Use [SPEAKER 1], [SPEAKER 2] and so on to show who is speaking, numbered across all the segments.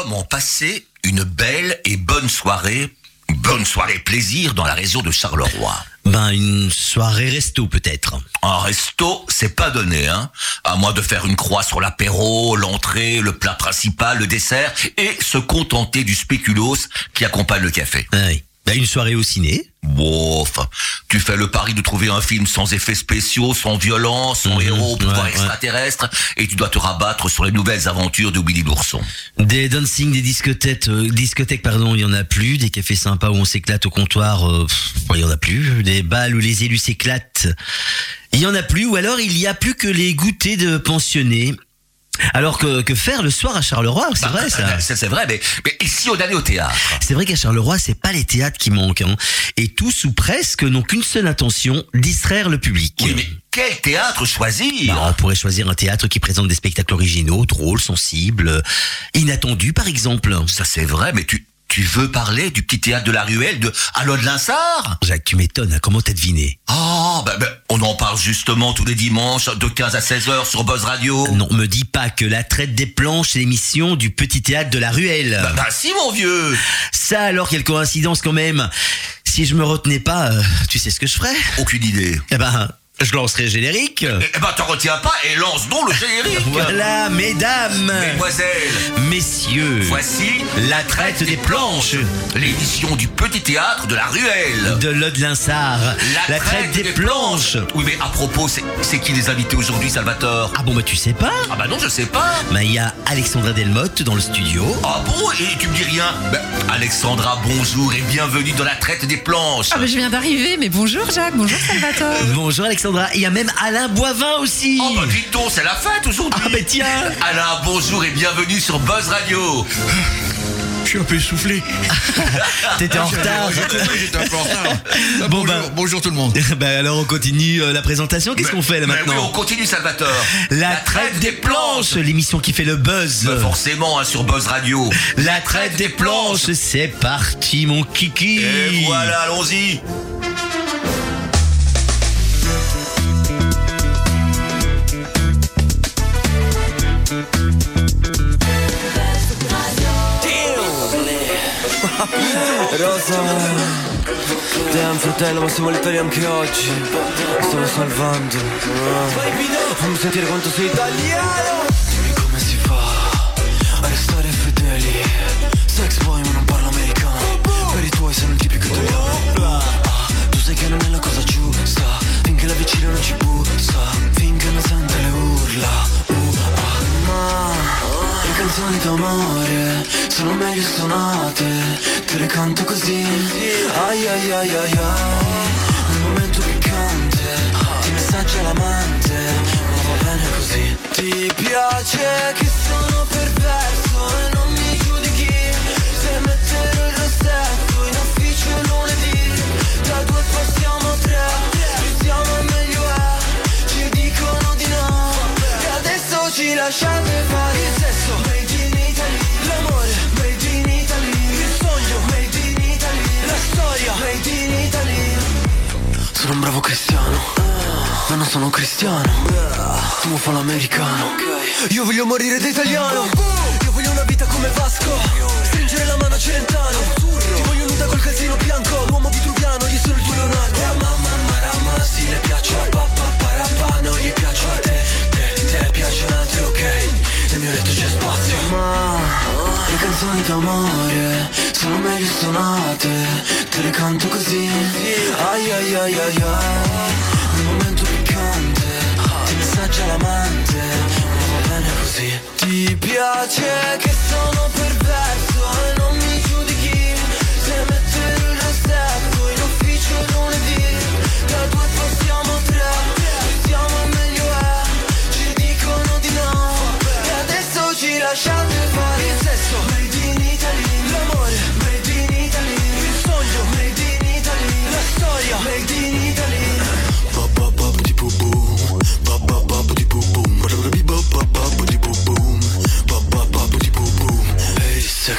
[SPEAKER 1] Comment passer une belle et bonne soirée, bonne soirée plaisir dans la région de Charleroi
[SPEAKER 2] Ben, une soirée resto peut-être.
[SPEAKER 1] Un resto, c'est pas donné, hein. À moins de faire une croix sur l'apéro, l'entrée, le plat principal, le dessert, et se contenter du spéculoos qui accompagne le café.
[SPEAKER 2] Ah oui. Une soirée au ciné.
[SPEAKER 1] Bon, tu fais le pari de trouver un film sans effets spéciaux, sans violence, sans
[SPEAKER 2] Mhm,
[SPEAKER 1] héros, pouvoir
[SPEAKER 2] ouais, ouais.
[SPEAKER 1] extraterrestre, et tu dois te rabattre sur les nouvelles aventures de Willy l'ourson.
[SPEAKER 2] Des dancing, des discothèques, euh, discothèques pardon, il y en a plus. Des cafés sympas où on s'éclate au comptoir, euh, pff, il y en a plus. Des balles où les élus s'éclatent, il y en a plus. Ou alors il y a plus que les goûters de pensionnés. Alors que, que faire le soir à Charleroi, c'est vrai ça.
[SPEAKER 1] Ça, c'est vrai, mais, mais ici on allait au théâtre.
[SPEAKER 2] C'est vrai qu'à Charleroi, c'est pas les théâtres qui manquent, hein. Et tous ou presque n'ont qu'une seule intention, distraire le public.
[SPEAKER 1] Oui, mais quel théâtre choisir
[SPEAKER 2] Bah, on pourrait choisir un théâtre qui présente des spectacles originaux, drôles, sensibles, euh, inattendus par exemple.
[SPEAKER 1] Ça c'est vrai, mais tu, tu veux parler du petit théâtre de la ruelle de Allo de Linsard
[SPEAKER 2] Jacques, tu m'étonnes, hein, comment t'as deviné?
[SPEAKER 1] Oh, ben, ben, on en parle justement tous les dimanches de 15 à 16 heures sur Buzz Radio.
[SPEAKER 2] Non, me dis pas que la traite des planches est l'émission du petit théâtre de la ruelle.
[SPEAKER 1] Bah, bah si mon vieux
[SPEAKER 2] Ça alors, quelle coïncidence quand même. Si je me retenais pas, euh, tu sais ce que je ferais?
[SPEAKER 1] Aucune idée.
[SPEAKER 2] Eh ben, je lancerais le générique.
[SPEAKER 1] Eh ben t'en retiens pas et lance donc le générique
[SPEAKER 2] Voilà, mesdames,
[SPEAKER 1] Mesdemoiselles,
[SPEAKER 2] messieurs,
[SPEAKER 1] voici
[SPEAKER 2] la traite des planches
[SPEAKER 1] l'émission du petit théâtre de la ruelle.
[SPEAKER 2] de Lode Linsard. La, traite des planches.
[SPEAKER 1] Oui mais à propos, c'est qui les invités aujourd'hui Salvatore?
[SPEAKER 2] Ah bon, bah tu sais pas
[SPEAKER 1] Ah bah non je sais pas
[SPEAKER 2] Bah il y a Alexandra Delmotte dans le studio.
[SPEAKER 1] Ah bon Et tu me dis rien Ben, Alexandra, bonjour et bienvenue dans la traite des planches
[SPEAKER 3] Ah bah je viens d'arriver, mais bonjour Jacques, bonjour Salvatore.
[SPEAKER 2] Bonjour Alexandra. Il y a même Alain Boivin aussi.
[SPEAKER 1] Oh bah dites donc, c'est la fête aujourd'hui
[SPEAKER 2] Ah bah tiens
[SPEAKER 1] Alain, bonjour et bienvenue sur Buzz Radio
[SPEAKER 4] Je suis un peu essoufflé.
[SPEAKER 2] T'étais en retard.
[SPEAKER 4] J'ai compris, j'étais un peu en retard. Ah,
[SPEAKER 2] Bon,
[SPEAKER 4] bonjour,
[SPEAKER 2] bah.
[SPEAKER 4] bonjour tout le monde.
[SPEAKER 2] bah alors on continue euh, la présentation. Qu'est-ce qu'on fait là maintenant
[SPEAKER 1] oui, on continue Salvatore
[SPEAKER 2] La traite des planches, l'émission qui fait le buzz.
[SPEAKER 1] Ben, Forcément, hein, sur Buzz Radio
[SPEAKER 2] La traite des planches, c'est parti mon kiki.
[SPEAKER 1] Et voilà, allons-y
[SPEAKER 5] fratello ma siamo letali anche oggi. Stavo salvando. Fammi sentire quanto sei italiano canzoni d'amore sono meglio suonate Te le canto così. Ai ai ai ai ai Nel momento piccante Ti messaggia l'amante Ma va bene così. Ti piace che sono perverso E non mi giudichi Se metterò il rossetto In ufficio lunedì. Da due passiamo a tre Più siamo meglio è Ci dicono di no E adesso ci lasciate fare il sesso Sono un bravo cristiano. Ma non sono cristiano. Tu fa l'americano Io voglio morire da italiano. Io voglio una vita come Vasco. Stringere la mano a Celentano. Ti voglio nuda col calzino bianco. L'uomo vitruviano, gli sono il tuo Leonardo. Mamma marama, sì le piace a papà parapà Non gli piace a te, te, te piace un altro, ok Nel mio letto c'è spazio. Ma le canzoni d'amore Sono meglio suonate. Te le canto così. Ai ai ai ai ai. Nel momento piccante Ti messaggia l'amante. Ma va bene così. Ti piace che sono perverso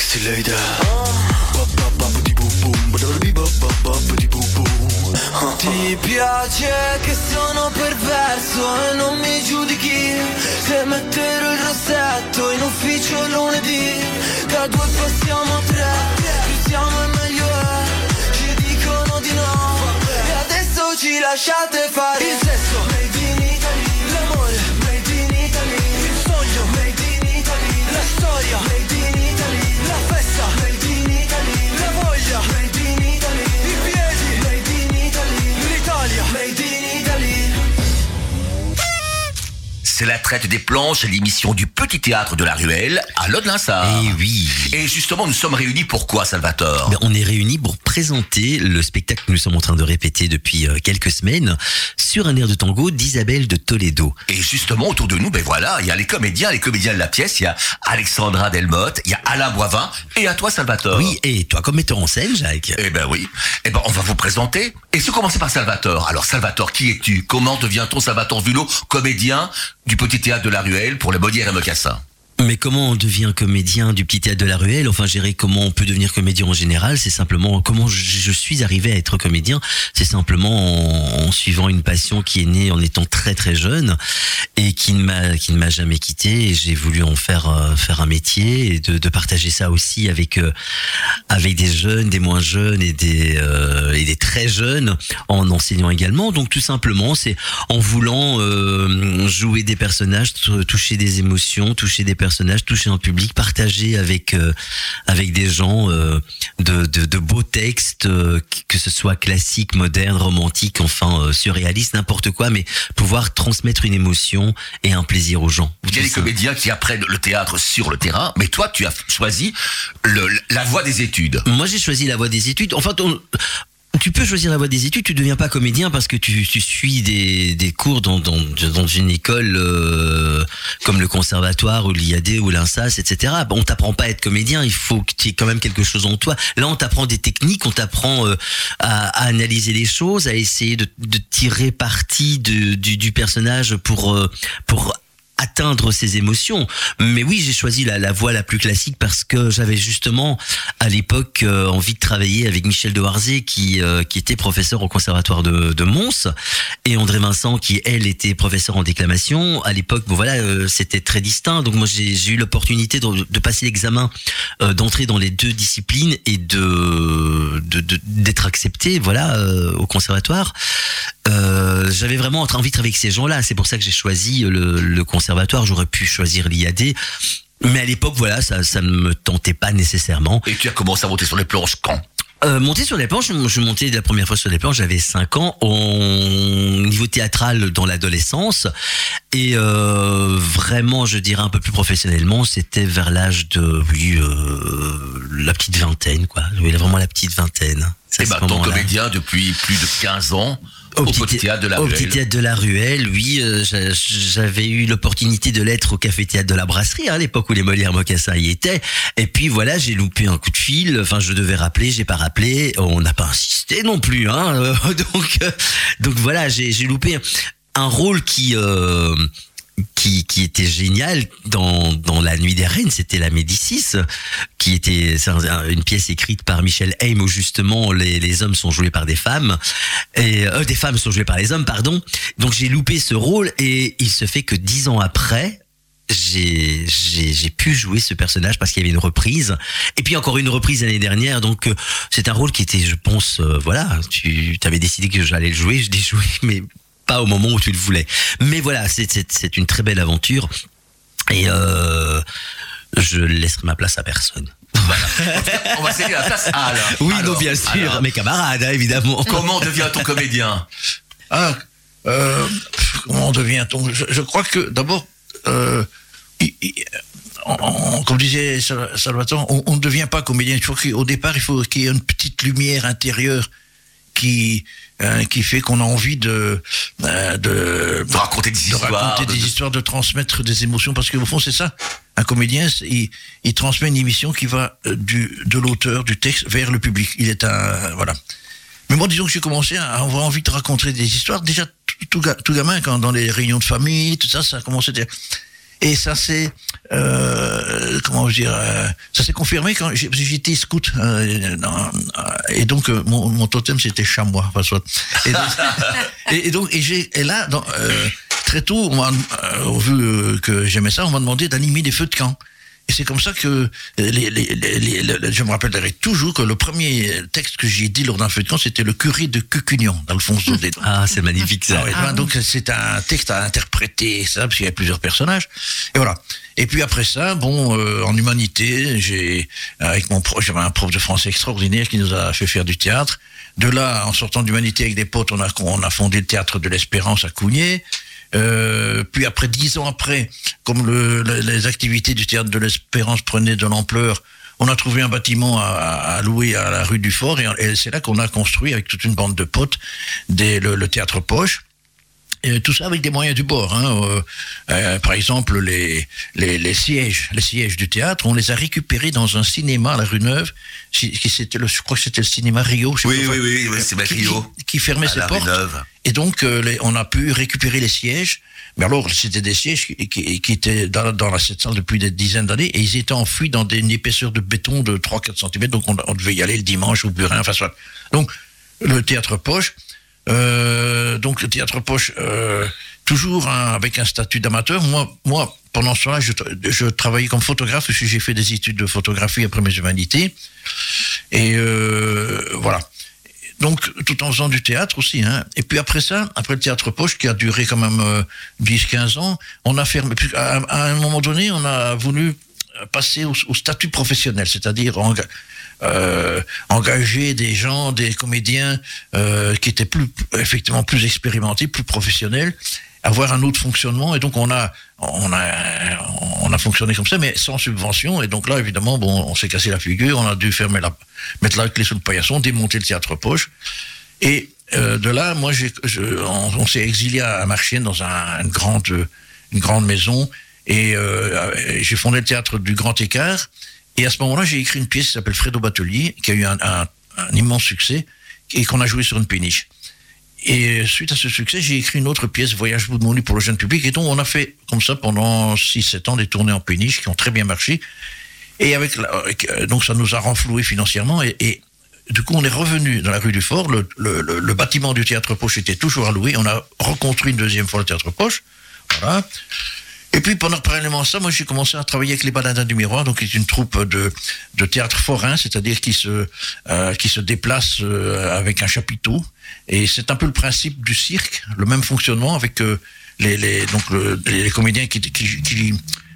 [SPEAKER 5] sexy lady
[SPEAKER 6] Ti piace che sono perverso e non mi giudichi. Se metterò il rossetto in ufficio lunedì. Da due passiamo a tre Più siamo e meglio è. Ci dicono di no. E adesso ci lasciate fare Il sesso
[SPEAKER 1] C'est la traite des planches, l'émission du petit théâtre de la ruelle à Lode-Linsard.
[SPEAKER 2] Eh oui.
[SPEAKER 1] Et justement, nous sommes réunis pourquoi, Salvatore?
[SPEAKER 2] Ben, on est réunis pour présenter le spectacle que nous sommes en train de répéter depuis euh, quelques semaines sur un air de tango d'Isabelle de Toledo.
[SPEAKER 1] Et justement, autour de nous, ben voilà, il y a les comédiens, les comédiens de la pièce, il y a Alexandra Delmotte, il y a Alain Boivin, et à toi, Salvatore.
[SPEAKER 2] Oui, et toi comme metteur en scène, Jacques
[SPEAKER 1] Eh ben oui. Eh ben, on va vous présenter. Et se commencer par Salvatore. Alors, Salvatore, qui es-tu? Comment devient-on Salvatore Vulot, comédien du petit théâtre de la ruelle pour les Molières et Mocassin
[SPEAKER 2] Mais comment on devient comédien du petit théâtre de la ruelle? Enfin, dirais comment on peut devenir comédien en général? C'est simplement comment je, suis arrivé à être comédien? C'est simplement en, suivant une passion qui est née en étant très très jeune et qui ne m'a qui ne m'a jamais quitté. Et j'ai voulu en faire euh, faire un métier et de, partager ça aussi avec euh, avec des jeunes, des moins jeunes et des euh, et des très jeunes en enseignant également. Donc tout simplement, c'est en voulant jouer des personnages, toucher des émotions, toucher des personnages, toucher un public, partager avec euh, avec des gens euh, de, de, de beaux textes, euh, que ce soit classique, moderne, romantique, enfin surréaliste, n'importe quoi, mais pouvoir transmettre une émotion et un plaisir aux gens.
[SPEAKER 1] Il y a des comédiens qui apprennent le théâtre sur le terrain, mais toi, tu as choisi le, la voie des études.
[SPEAKER 2] Moi, j'ai choisi la voie des études. Enfin, on- tu peux choisir la voie des études, tu deviens pas comédien parce que tu, tu suis des, des cours dans, dans, dans une école euh, comme le conservatoire ou l'IAD ou l'INSAS, etc. On t'apprend pas à être comédien, il faut que tu aies quand même quelque chose en toi. Là, on t'apprend des techniques, on t'apprend euh, à, à analyser les choses, à essayer de, de tirer parti du, du personnage pour, euh, pour atteindre ses émotions. Mais oui, j'ai choisi la, voie la plus classique parce que j'avais justement à l'époque euh, envie de travailler avec Michel de Warzé qui euh, qui était professeur au conservatoire de, de Mons et André Vincent qui elle était professeur en déclamation. À l'époque, bon voilà, euh, c'était très distinct. Donc moi j'ai eu l'opportunité de, passer l'examen, d'entrer dans les deux disciplines et de d'être accepté, voilà, au conservatoire. J'avais vraiment envie de travailler avec ces gens-là. C'est pour ça que j'ai choisi le conservatoire. J'aurais pu choisir l'IAD. Mais à l'époque, voilà, ça, ça ne me tentait pas nécessairement.
[SPEAKER 1] Et tu as commencé à monter sur les planches quand?
[SPEAKER 2] Euh, monter sur les planches, je, je montais la première fois sur les planches, j'avais 5 ans, au niveau théâtral dans l'adolescence. Et euh, vraiment, je dirais un peu plus professionnellement, c'était vers l'âge de, oui, euh, la petite vingtaine, quoi. Oui, vraiment la petite vingtaine. C'est
[SPEAKER 1] Et
[SPEAKER 2] ce
[SPEAKER 1] maintenant,
[SPEAKER 2] moment-là.
[SPEAKER 1] comédien depuis plus de 15 ans au, petit théâtre de la
[SPEAKER 2] au
[SPEAKER 1] Ruelle.
[SPEAKER 2] petit théâtre de la Ruelle, oui, euh, j'a- j'avais eu l'opportunité de l'être au café théâtre de la Brasserie, hein, à l'époque où les Molières Mocassins y étaient. Et puis voilà, j'ai loupé un coup de fil. Enfin, je devais rappeler, j'ai pas rappelé. On n'a pas insisté non plus, hein. euh, donc, euh, donc voilà, j'ai j'ai loupé un rôle qui. Qui, était génial dans, dans La Nuit des Reines, c'était la Médicis, qui était une pièce écrite par Michel Haim où justement les, les hommes sont joués par des femmes. Et euh, des femmes sont jouées par les hommes, pardon. Donc j'ai loupé ce rôle et il se fait que dix ans après, j'ai pu jouer ce personnage parce qu'il y avait une reprise. Et puis encore une reprise l'année dernière. Donc euh, c'est un rôle qui était je pense euh, voilà tu avais décidé que j'allais le jouer je l'ai joué mais pas au moment où tu le voulais. Mais voilà c'est une très belle aventure. Et euh, je laisserai ma place à personne.
[SPEAKER 1] On va céder la place. À Alain.
[SPEAKER 2] oui
[SPEAKER 1] Alors,
[SPEAKER 2] non bien sûr. mes camarades hein, évidemment.
[SPEAKER 1] Comment devient-on comédien?
[SPEAKER 4] Ah, euh, comment devient-on? Je, je crois que d'abord, euh, comme disait Sal- Salvatore, on, on ne devient pas comédien. Il faut qu'au départ, il faut qu'il y ait une petite lumière intérieure qui euh, qui fait qu'on a envie de euh, de,
[SPEAKER 1] De raconter des
[SPEAKER 4] de
[SPEAKER 1] histoires.
[SPEAKER 4] raconter
[SPEAKER 1] de-
[SPEAKER 4] des
[SPEAKER 1] de-
[SPEAKER 4] histoires, de transmettre des émotions, parce qu'au fond, c'est ça. Un comédien, il, il transmet une émission qui va euh, du, de l'auteur, du texte, vers le public. Il est un, voilà. Mais moi, disons que j'ai commencé à avoir envie de raconter des histoires. Déjà, tout, tout gamin, quand dans les réunions de famille, tout ça, ça a commencé. à- Et ça s'est, euh, comment dire, euh, ça s'est confirmé quand j'ai- j'étais scout. euh, et donc, euh, mon, mon totem, c'était chamois. Enfin, soit. Et donc, et, et donc, et, j'ai, et là, dans, euh, très tôt, on m'a, euh, au vu que j'aimais ça, on m'a demandé d'animer des feux de camp. Et c'est comme ça que les, les, les, les- je me rappellerai toujours que le premier texte que j'ai dit lors d'un feu de camp, c'était le curé de Cucugnan, d'Alphonse Daudet.
[SPEAKER 2] Ah, c'est magnifique ça.
[SPEAKER 4] Ah ouais, ben, Donc c'est un texte à interpréter, ça, parce qu'il y a plusieurs personnages. Et voilà. Et puis après ça, bon, euh, en humanité, j'ai avec mon prof, j'avais un prof de français extraordinaire qui nous a fait faire du théâtre. De là, en sortant d'humanité avec des potes, on a on a fondé le théâtre de l'Espérance à Cougnier. Euh, puis après dix ans après, comme le, le- les activités du théâtre de l'Espérance prenaient de l'ampleur, on a trouvé un bâtiment à, louer à la rue du Fort et, c'est là qu'on a construit avec toute une bande de potes des, le théâtre Poche. Et tout ça avec des moyens du bord. Hein. Euh, euh, par exemple, les, les, les sièges, les sièges du théâtre, on les a récupérés dans un cinéma à la rue Neuve. Qui, qui c'était le, je crois que c'était le cinéma Rio. je sais
[SPEAKER 1] Oui,
[SPEAKER 4] pas,
[SPEAKER 1] oui, oui, oui, c'est
[SPEAKER 4] qui,
[SPEAKER 1] Rio.
[SPEAKER 4] qui- qui fermait
[SPEAKER 1] À
[SPEAKER 4] ses
[SPEAKER 1] la rue
[SPEAKER 4] portes.
[SPEAKER 1] Neuve.
[SPEAKER 4] Et donc, euh, les- on a pu récupérer les sièges. Mais alors, c'était des sièges qui, qui, qui étaient dans, dans cette salle depuis des dizaines d'années et ils étaient enfouis dans des, une épaisseur de béton de 3-4 cm. Donc, on, on devait y aller le dimanche ou plus rien. Enfin, soit. Donc, le théâtre poche. Euh, donc, le théâtre poche, euh, toujours hein, avec un statut d'amateur. Moi, moi, pendant ce temps-là, je, tra- je travaillais comme photographe j'ai fait des études de photographie après mes humanités. Et euh, voilà. Donc, tout en faisant du théâtre aussi. Hein. Et puis après ça, après le théâtre poche, qui a duré quand même euh, 10-15 ans, on a fermé. À, à un moment donné, on a voulu passer au, statut professionnel, c'est-à-dire enga- euh, engager des gens, des comédiens euh, qui étaient plus, effectivement, plus expérimentés, plus professionnels, avoir un autre fonctionnement. Et donc, on a, on a, on a fonctionné comme ça, mais sans subvention. Et donc là, évidemment, bon, on s'est cassé la figure, on a dû fermer la, mettre la clé sous le paillasson, démonter le théâtre poche. Et euh, de là, moi, je, on, s'est exilé à Marchienne dans un, une grande, une grande maison, et euh, j'ai fondé le théâtre du Grand Écart. Et à ce moment-là, j'ai écrit une pièce qui s'appelle Fredo Batelier, qui a eu un, immense succès, et qu'on a joué sur une péniche. Et suite à ce succès, j'ai écrit une autre pièce, Voyage bout de mon lit pour le jeune public, et donc on a fait comme ça pendant 6-7 ans des tournées en péniche qui ont très bien marché. Et euh, donc ça nous a renfloué financièrement, et, du coup on est revenu dans la rue du Fort, le, bâtiment du théâtre Poche était toujours louer, on a reconstruit une deuxième fois le théâtre Poche, voilà. Et puis pendant parallèlement à ça, moi j'ai commencé à travailler avec les Baladins du Miroir, donc qui est une troupe de, de théâtre forain, c'est-à-dire qui se euh, qui se déplace euh, avec un chapiteau. Et c'est un peu le principe du cirque, le même fonctionnement avec euh, les, les donc le, les comédiens qui, qui, qui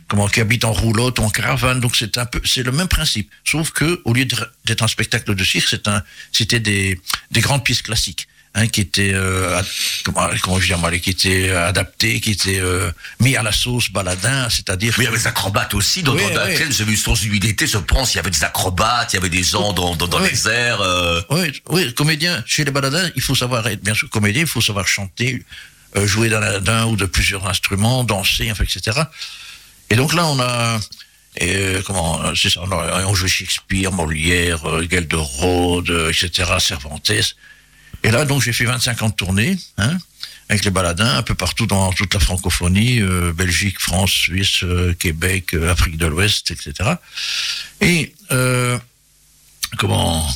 [SPEAKER 4] comment qui habitent en roulotte ou en caravane. Donc c'est un peu c'est le même principe, sauf que au lieu d'être un spectacle de cirque, c'est un c'était des des grandes pièces classiques hein, qui était euh, comment, comment je dire moi, qui était adapté, qui était euh, mis à la sauce baladin, c'est-à-dire.
[SPEAKER 1] Mais il y avait des acrobates aussi dans,
[SPEAKER 4] Oui,
[SPEAKER 1] dans
[SPEAKER 4] oui.
[SPEAKER 1] laquelle j'ai vu source d'humilité, je pense. Il y avait des acrobates, il y avait des gens dans, dans, dans
[SPEAKER 4] Oui.
[SPEAKER 1] les airs. euh,
[SPEAKER 4] Oui, oui, comédien, chez les baladins, il faut savoir être bien sûr comédien, il faut savoir chanter, euh, jouer d'un d'un ou de plusieurs instruments, danser, enfin, etc. Et donc là, on a, euh, comment, euh, c'est ça, on, a, on jouait Shakespeare, Molière, euh, Gelderode, euh, etc., Cervantes. Et là, donc, j'ai fait 25 ans de tournée, hein, avec les baladins, un peu partout dans toute la francophonie, euh, Belgique, France, Suisse, euh, Québec, euh, Afrique de l'Ouest, etc. Et, euh, comment,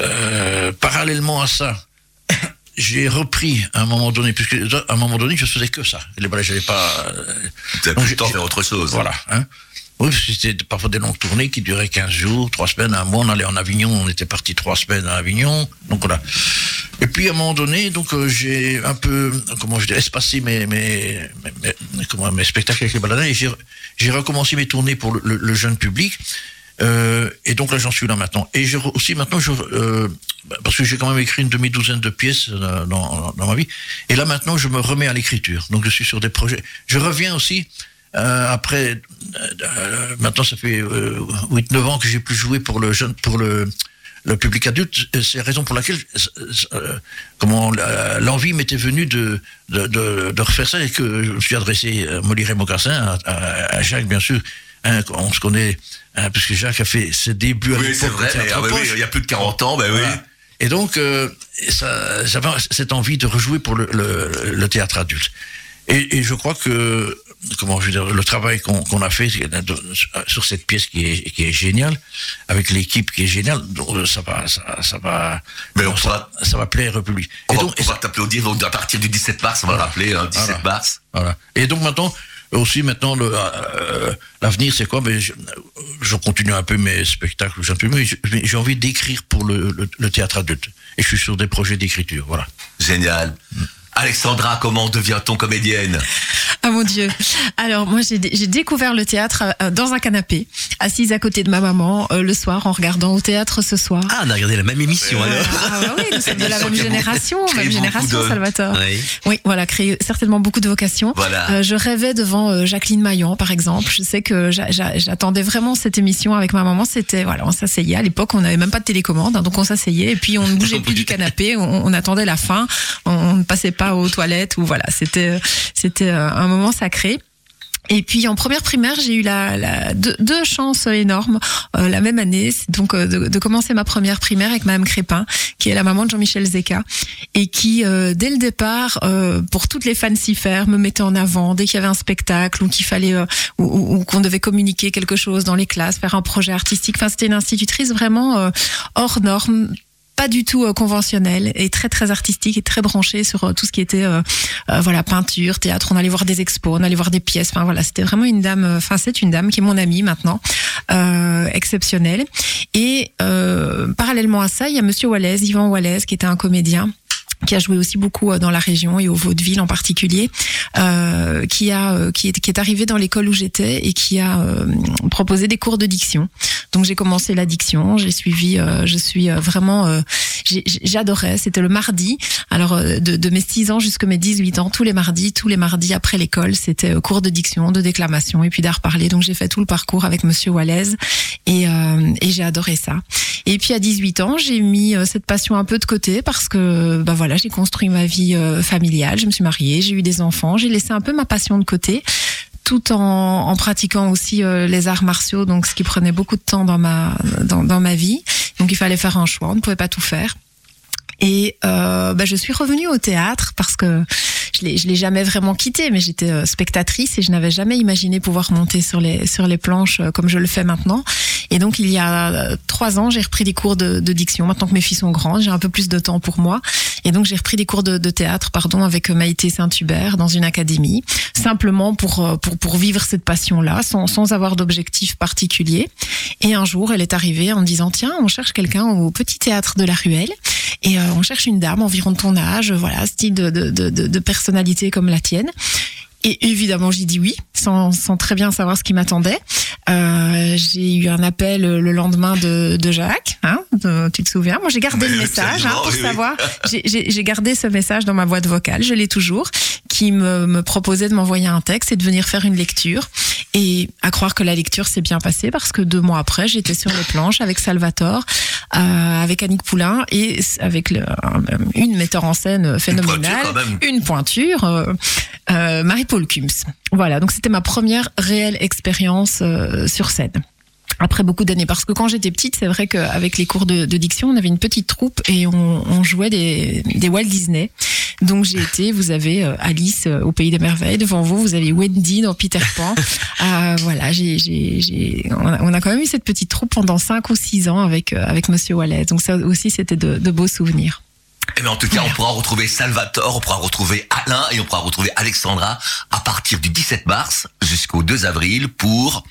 [SPEAKER 4] euh, parallèlement à ça, j'ai repris à un moment donné, puisque à un moment donné, je faisais que ça. Les baladins, j'avais pas, euh,
[SPEAKER 1] T'as plus le temps de faire autre chose.
[SPEAKER 4] voilà. Hein. Oui, c'était parfois des longues tournées qui duraient 15 jours, 3 semaines, un mois. On allait en Avignon, on était parti 3 semaines à Avignon. Donc voilà. Et puis à un moment donné, donc euh, j'ai un peu, comment je dis, espacé mes, mes, comment, mes spectacles avec les baladins et j'ai, recommencé mes tournées pour le, jeune public. Euh, et donc là, j'en suis là maintenant. Et aussi maintenant, euh, parce que j'ai quand même écrit une demi-douzaine de pièces dans ma vie. Et là maintenant, je me remets à l'écriture. Donc je suis sur des projets. Je reviens aussi euh, après. euh, euh, maintenant, ça fait euh, 8-9 ans que j'ai plus joué pour le jeune, pour le le public adulte, c'est la raison pour laquelle comment l'envie m'était venue de, de, de, de refaire ça et que je me suis adressé à et Mocassin, à, à- à Jacques bien sûr. Hein, on se connaît, hein, puisque Jacques a fait ses débuts à
[SPEAKER 1] Oui, c'est vrai, mais, ah, bah oui, il y a plus de 40 ans, ben oui.
[SPEAKER 4] Voilà. Et donc, euh, ça- j'avais cette envie de rejouer pour le, le, le théâtre adulte. Et, et je crois que comment je veux dire, le travail qu'on a fait sur cette pièce qui est, qui est géniale, avec l'équipe qui est géniale, donc euh, ça va, ça, ça va,
[SPEAKER 1] Mais on
[SPEAKER 4] ça,
[SPEAKER 1] pourra-
[SPEAKER 4] ça va plaire au public.
[SPEAKER 1] On
[SPEAKER 4] Et
[SPEAKER 1] va,
[SPEAKER 4] donc,
[SPEAKER 1] on va t'applaudir donc, à partir du 17 mars, on va le rappeler, hein, 17
[SPEAKER 4] Voilà.
[SPEAKER 1] mars.
[SPEAKER 4] Voilà. Et donc maintenant, aussi maintenant, euh, l'avenir, c'est quoi? Ben, je, je continue un peu mes spectacles, j'ai mais envie d'écrire pour le, le, le théâtre adulte. Et je suis sur des projets d'écriture, voilà.
[SPEAKER 1] Génial. Alexandra, comment devient-on comédienne?
[SPEAKER 3] Ah mon Dieu. Alors moi j'ai découvert le théâtre euh, dans un canapé, assise à côté de ma maman euh, le soir en regardant au théâtre ce soir.
[SPEAKER 2] Ah, on a regardé la même émission alors.
[SPEAKER 3] ah bah oui, nous sommes de la même génération, même génération,
[SPEAKER 1] de-
[SPEAKER 3] Salvatore.
[SPEAKER 2] Oui.
[SPEAKER 3] Oui, voilà, créé certainement beaucoup de vocations.
[SPEAKER 1] Voilà.
[SPEAKER 3] Euh, je rêvais devant Jacqueline Maillan, par exemple. Je sais que j'a- j'a- j'attendais vraiment cette émission avec ma maman. C'était voilà, on s'asseyait. À l'époque, on n'avait même pas de télécommande, hein, donc on s'asseyait et puis on ne bougeait plus du canapé. On, on attendait la fin. On, on ne passait pas aux toilettes ou voilà. C'était c'était euh, un moment sacré. Et puis en première primaire, j'ai eu la, deux, chances énormes euh, la même année, donc euh, de, commencer ma première primaire avec Madame Crépin, qui est la maman de Jean-Michel Zeka, et qui dès le départ, pour toutes les fancifères, me mettait en avant dès qu'il y avait un spectacle ou qu'il fallait ou, ou- qu'on devait communiquer quelque chose dans les classes, faire un projet artistique. Enfin, c'était une institutrice vraiment hors norme pas du tout euh, conventionnelle et très très artistique et très branchée sur euh, tout ce qui était euh, euh, voilà peinture, théâtre. On allait voir des expos, on allait voir des pièces. Enfin voilà, c'était vraiment une dame. Enfin c'est une dame qui est mon amie maintenant, euh, exceptionnelle. Et parallèlement à ça, il y a Monsieur Wallace, Yvan Wallace, qui était un comédien qui a joué aussi beaucoup euh, dans la région et au vaudeville en particulier, euh, qui a euh, qui est qui est arrivé dans l'école où j'étais et qui a euh, proposé des cours de diction. Donc j'ai commencé la diction, j'ai suivi, euh, je suis euh, vraiment, j'adorais. C'était le mardi, alors de, de mes 6 ans jusqu'à mes 18 ans, tous les mardis, tous les mardis après l'école, c'était cours de diction, de déclamation et puis d'art parlé. Donc j'ai fait tout le parcours avec Monsieur Wallace et, et j'ai adoré ça. Et puis à 18 ans, j'ai mis cette passion un peu de côté parce que bah voilà, j'ai construit ma vie euh, familiale, je me suis mariée, j'ai eu des enfants, j'ai laissé un peu ma passion de côté tout en, pratiquant aussi euh, les arts martiaux, donc ce qui prenait beaucoup de temps dans ma dans ma vie. Donc il fallait faire un choix, on ne pouvait pas tout faire. Et euh, bah, je suis revenue au théâtre parce que je l'ai je l'ai jamais vraiment quitté, mais j'étais euh, spectatrice et je n'avais jamais imaginé pouvoir monter sur les sur les planches euh, comme je le fais maintenant. Et donc il y a euh, trois ans, j'ai repris des cours de, de diction. Maintenant que mes filles sont grandes, j'ai un peu plus de temps pour moi. Et donc j'ai repris des cours de, de théâtre, pardon, avec Maïté Saint-Hubert dans une académie, simplement pour pour pour vivre cette passion-là, sans sans avoir d'objectif particulier. Et un jour, elle est arrivée en me disant tiens, on cherche quelqu'un au petit théâtre de la Ruelle. Et euh, on cherche une dame environ de ton âge, voilà, style de, de, de, de- de personnalité comme la tienne. Et évidemment, j'ai dit oui, sans, sans très bien savoir ce qui m'attendait. Euh, j'ai eu un appel le lendemain de, de Jacques, hein, de- tu te souviens? Moi, j'ai gardé le message hein, pour
[SPEAKER 1] oui,
[SPEAKER 3] savoir. J'ai- gardé ce message dans ma boîte vocale, je l'ai toujours, qui me, me proposait de m'envoyer un texte et de venir faire une lecture. Et à croire que la lecture s'est bien passée parce que deux mois après, j'étais sur les planches avec Salvatore, euh, avec Annick Poulain et avec le, une metteur en scène phénoménale, une pointure, euh, Marie-Paul Voilà, donc c'était ma première réelle expérience euh, sur scène. Après beaucoup d'années, parce que quand j'étais petite, c'est vrai qu'avec les cours de, de diction, on avait une petite troupe et on, on jouait des, des Walt Disney. Donc j'ai été, vous avez euh, Alice euh, au Pays des Merveilles, devant vous, vous avez Wendy dans Peter Pan. Euh, voilà, j'ai, j'ai, j'ai, on, a, on a quand même eu cette petite troupe pendant 5 ou 6 ans avec, avec Monsieur Wallace. Donc ça aussi, c'était de, de beaux souvenirs.
[SPEAKER 1] Eh bien, en tout cas, on pourra retrouver Salvatore, on pourra retrouver Alain et on pourra retrouver Alexandra à partir du 17 mars jusqu'au 2 avril pour,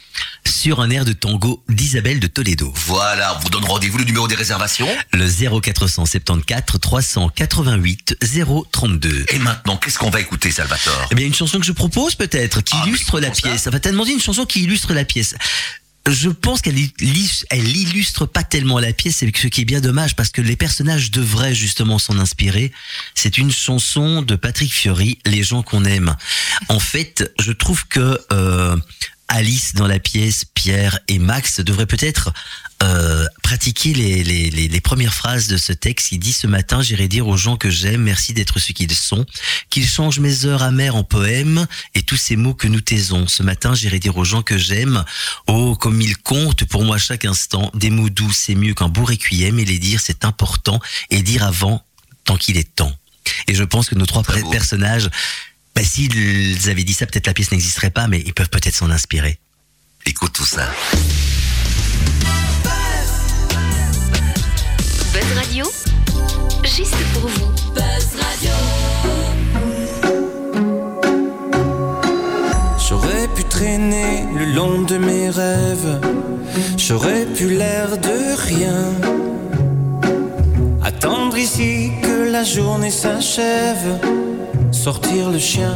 [SPEAKER 2] Sur un air de tango d'Isabelle de Toledo.
[SPEAKER 1] voilà, on vous donne rendez-vous le numéro des réservations.
[SPEAKER 2] Le 0474 388 032.
[SPEAKER 1] Et maintenant, qu'est-ce qu'on va écouter, Salvatore?
[SPEAKER 2] Eh bien, une chanson que je propose peut-être, qui
[SPEAKER 1] Ah, mais
[SPEAKER 2] illustre la
[SPEAKER 1] comment ça?
[SPEAKER 2] pièce. Enfin, t'as demandé une chanson qui illustre la pièce. Je pense qu'elle elle illustre pas tellement la pièce, ce qui est bien dommage parce que les personnages devraient justement s'en inspirer. C'est une chanson de Patrick Fiori, Les gens qu'on aime. En fait, je trouve que euh, Alice dans la pièce, Pierre et Max devraient peut-être euh, pratiquer les, les, les, les premières phrases de ce texte. Il dit ce matin, j'irai dire aux gens que j'aime, merci d'être ce qu'ils sont, qu'ils changent mes heures amères en poèmes et tous ces mots que nous taisons. Ce matin, j'irai dire aux gens que j'aime, oh, comme ils comptent pour moi chaque instant, des mots doux, c'est mieux qu'un beau requiem et les dire, c'est important et dire avant tant qu'il est temps. Et je pense que nos trois
[SPEAKER 1] Très
[SPEAKER 2] personnages Bah, s'ils avaient dit ça, peut-être la pièce n'existerait pas, mais ils peuvent peut-être s'en inspirer.
[SPEAKER 1] Écoute tout ça.
[SPEAKER 7] Buzz Radio, juste pour vous.
[SPEAKER 6] J'aurais pu traîner le long de mes rêves, j'aurais pu l'air de rien. Attendre ici que la journée s'achève, sortir le chien.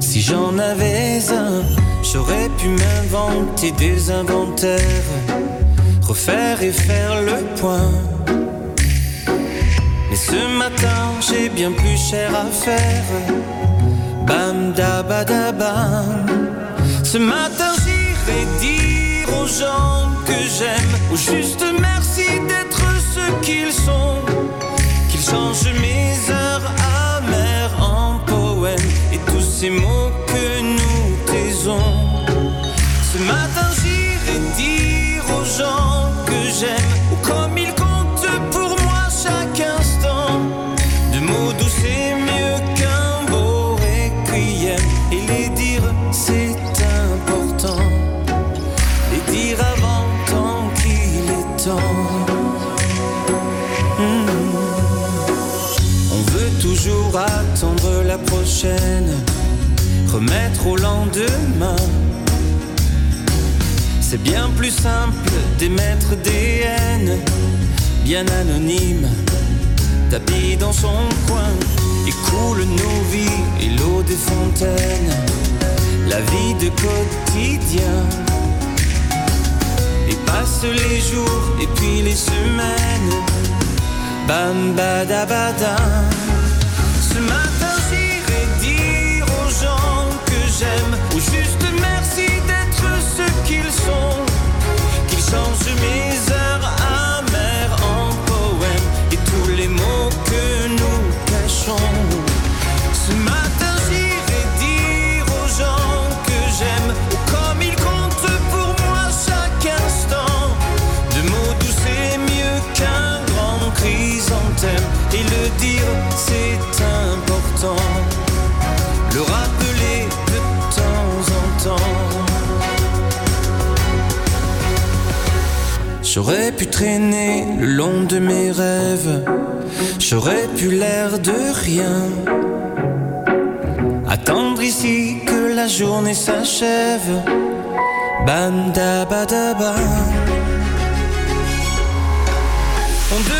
[SPEAKER 6] Si j'en avais un, j'aurais pu m'inventer des inventaires, refaire et faire le point. Mais ce matin, j'ai bien plus cher à faire. Bam da ba da bam. Ce matin j'irai dire aux gens que j'aime, au juste merci d'être ce qu'ils sont, qu'ils changent mes heures amères en poèmes et tous ces mots Au lendemain C'est bien plus simple d'émettre des haines Bien anonymes tapis dans son coin et coule nos vies et l'eau des fontaines, la vie de quotidien. Et passent les jours et puis les semaines, bam badabada. J'aime, au juste merci d'être ce qu'ils sont, J'aurais pu traîner le long de mes rêves, j'aurais pu l'air de rien. Attendre ici que la journée s'achève, bam da ba da ba. On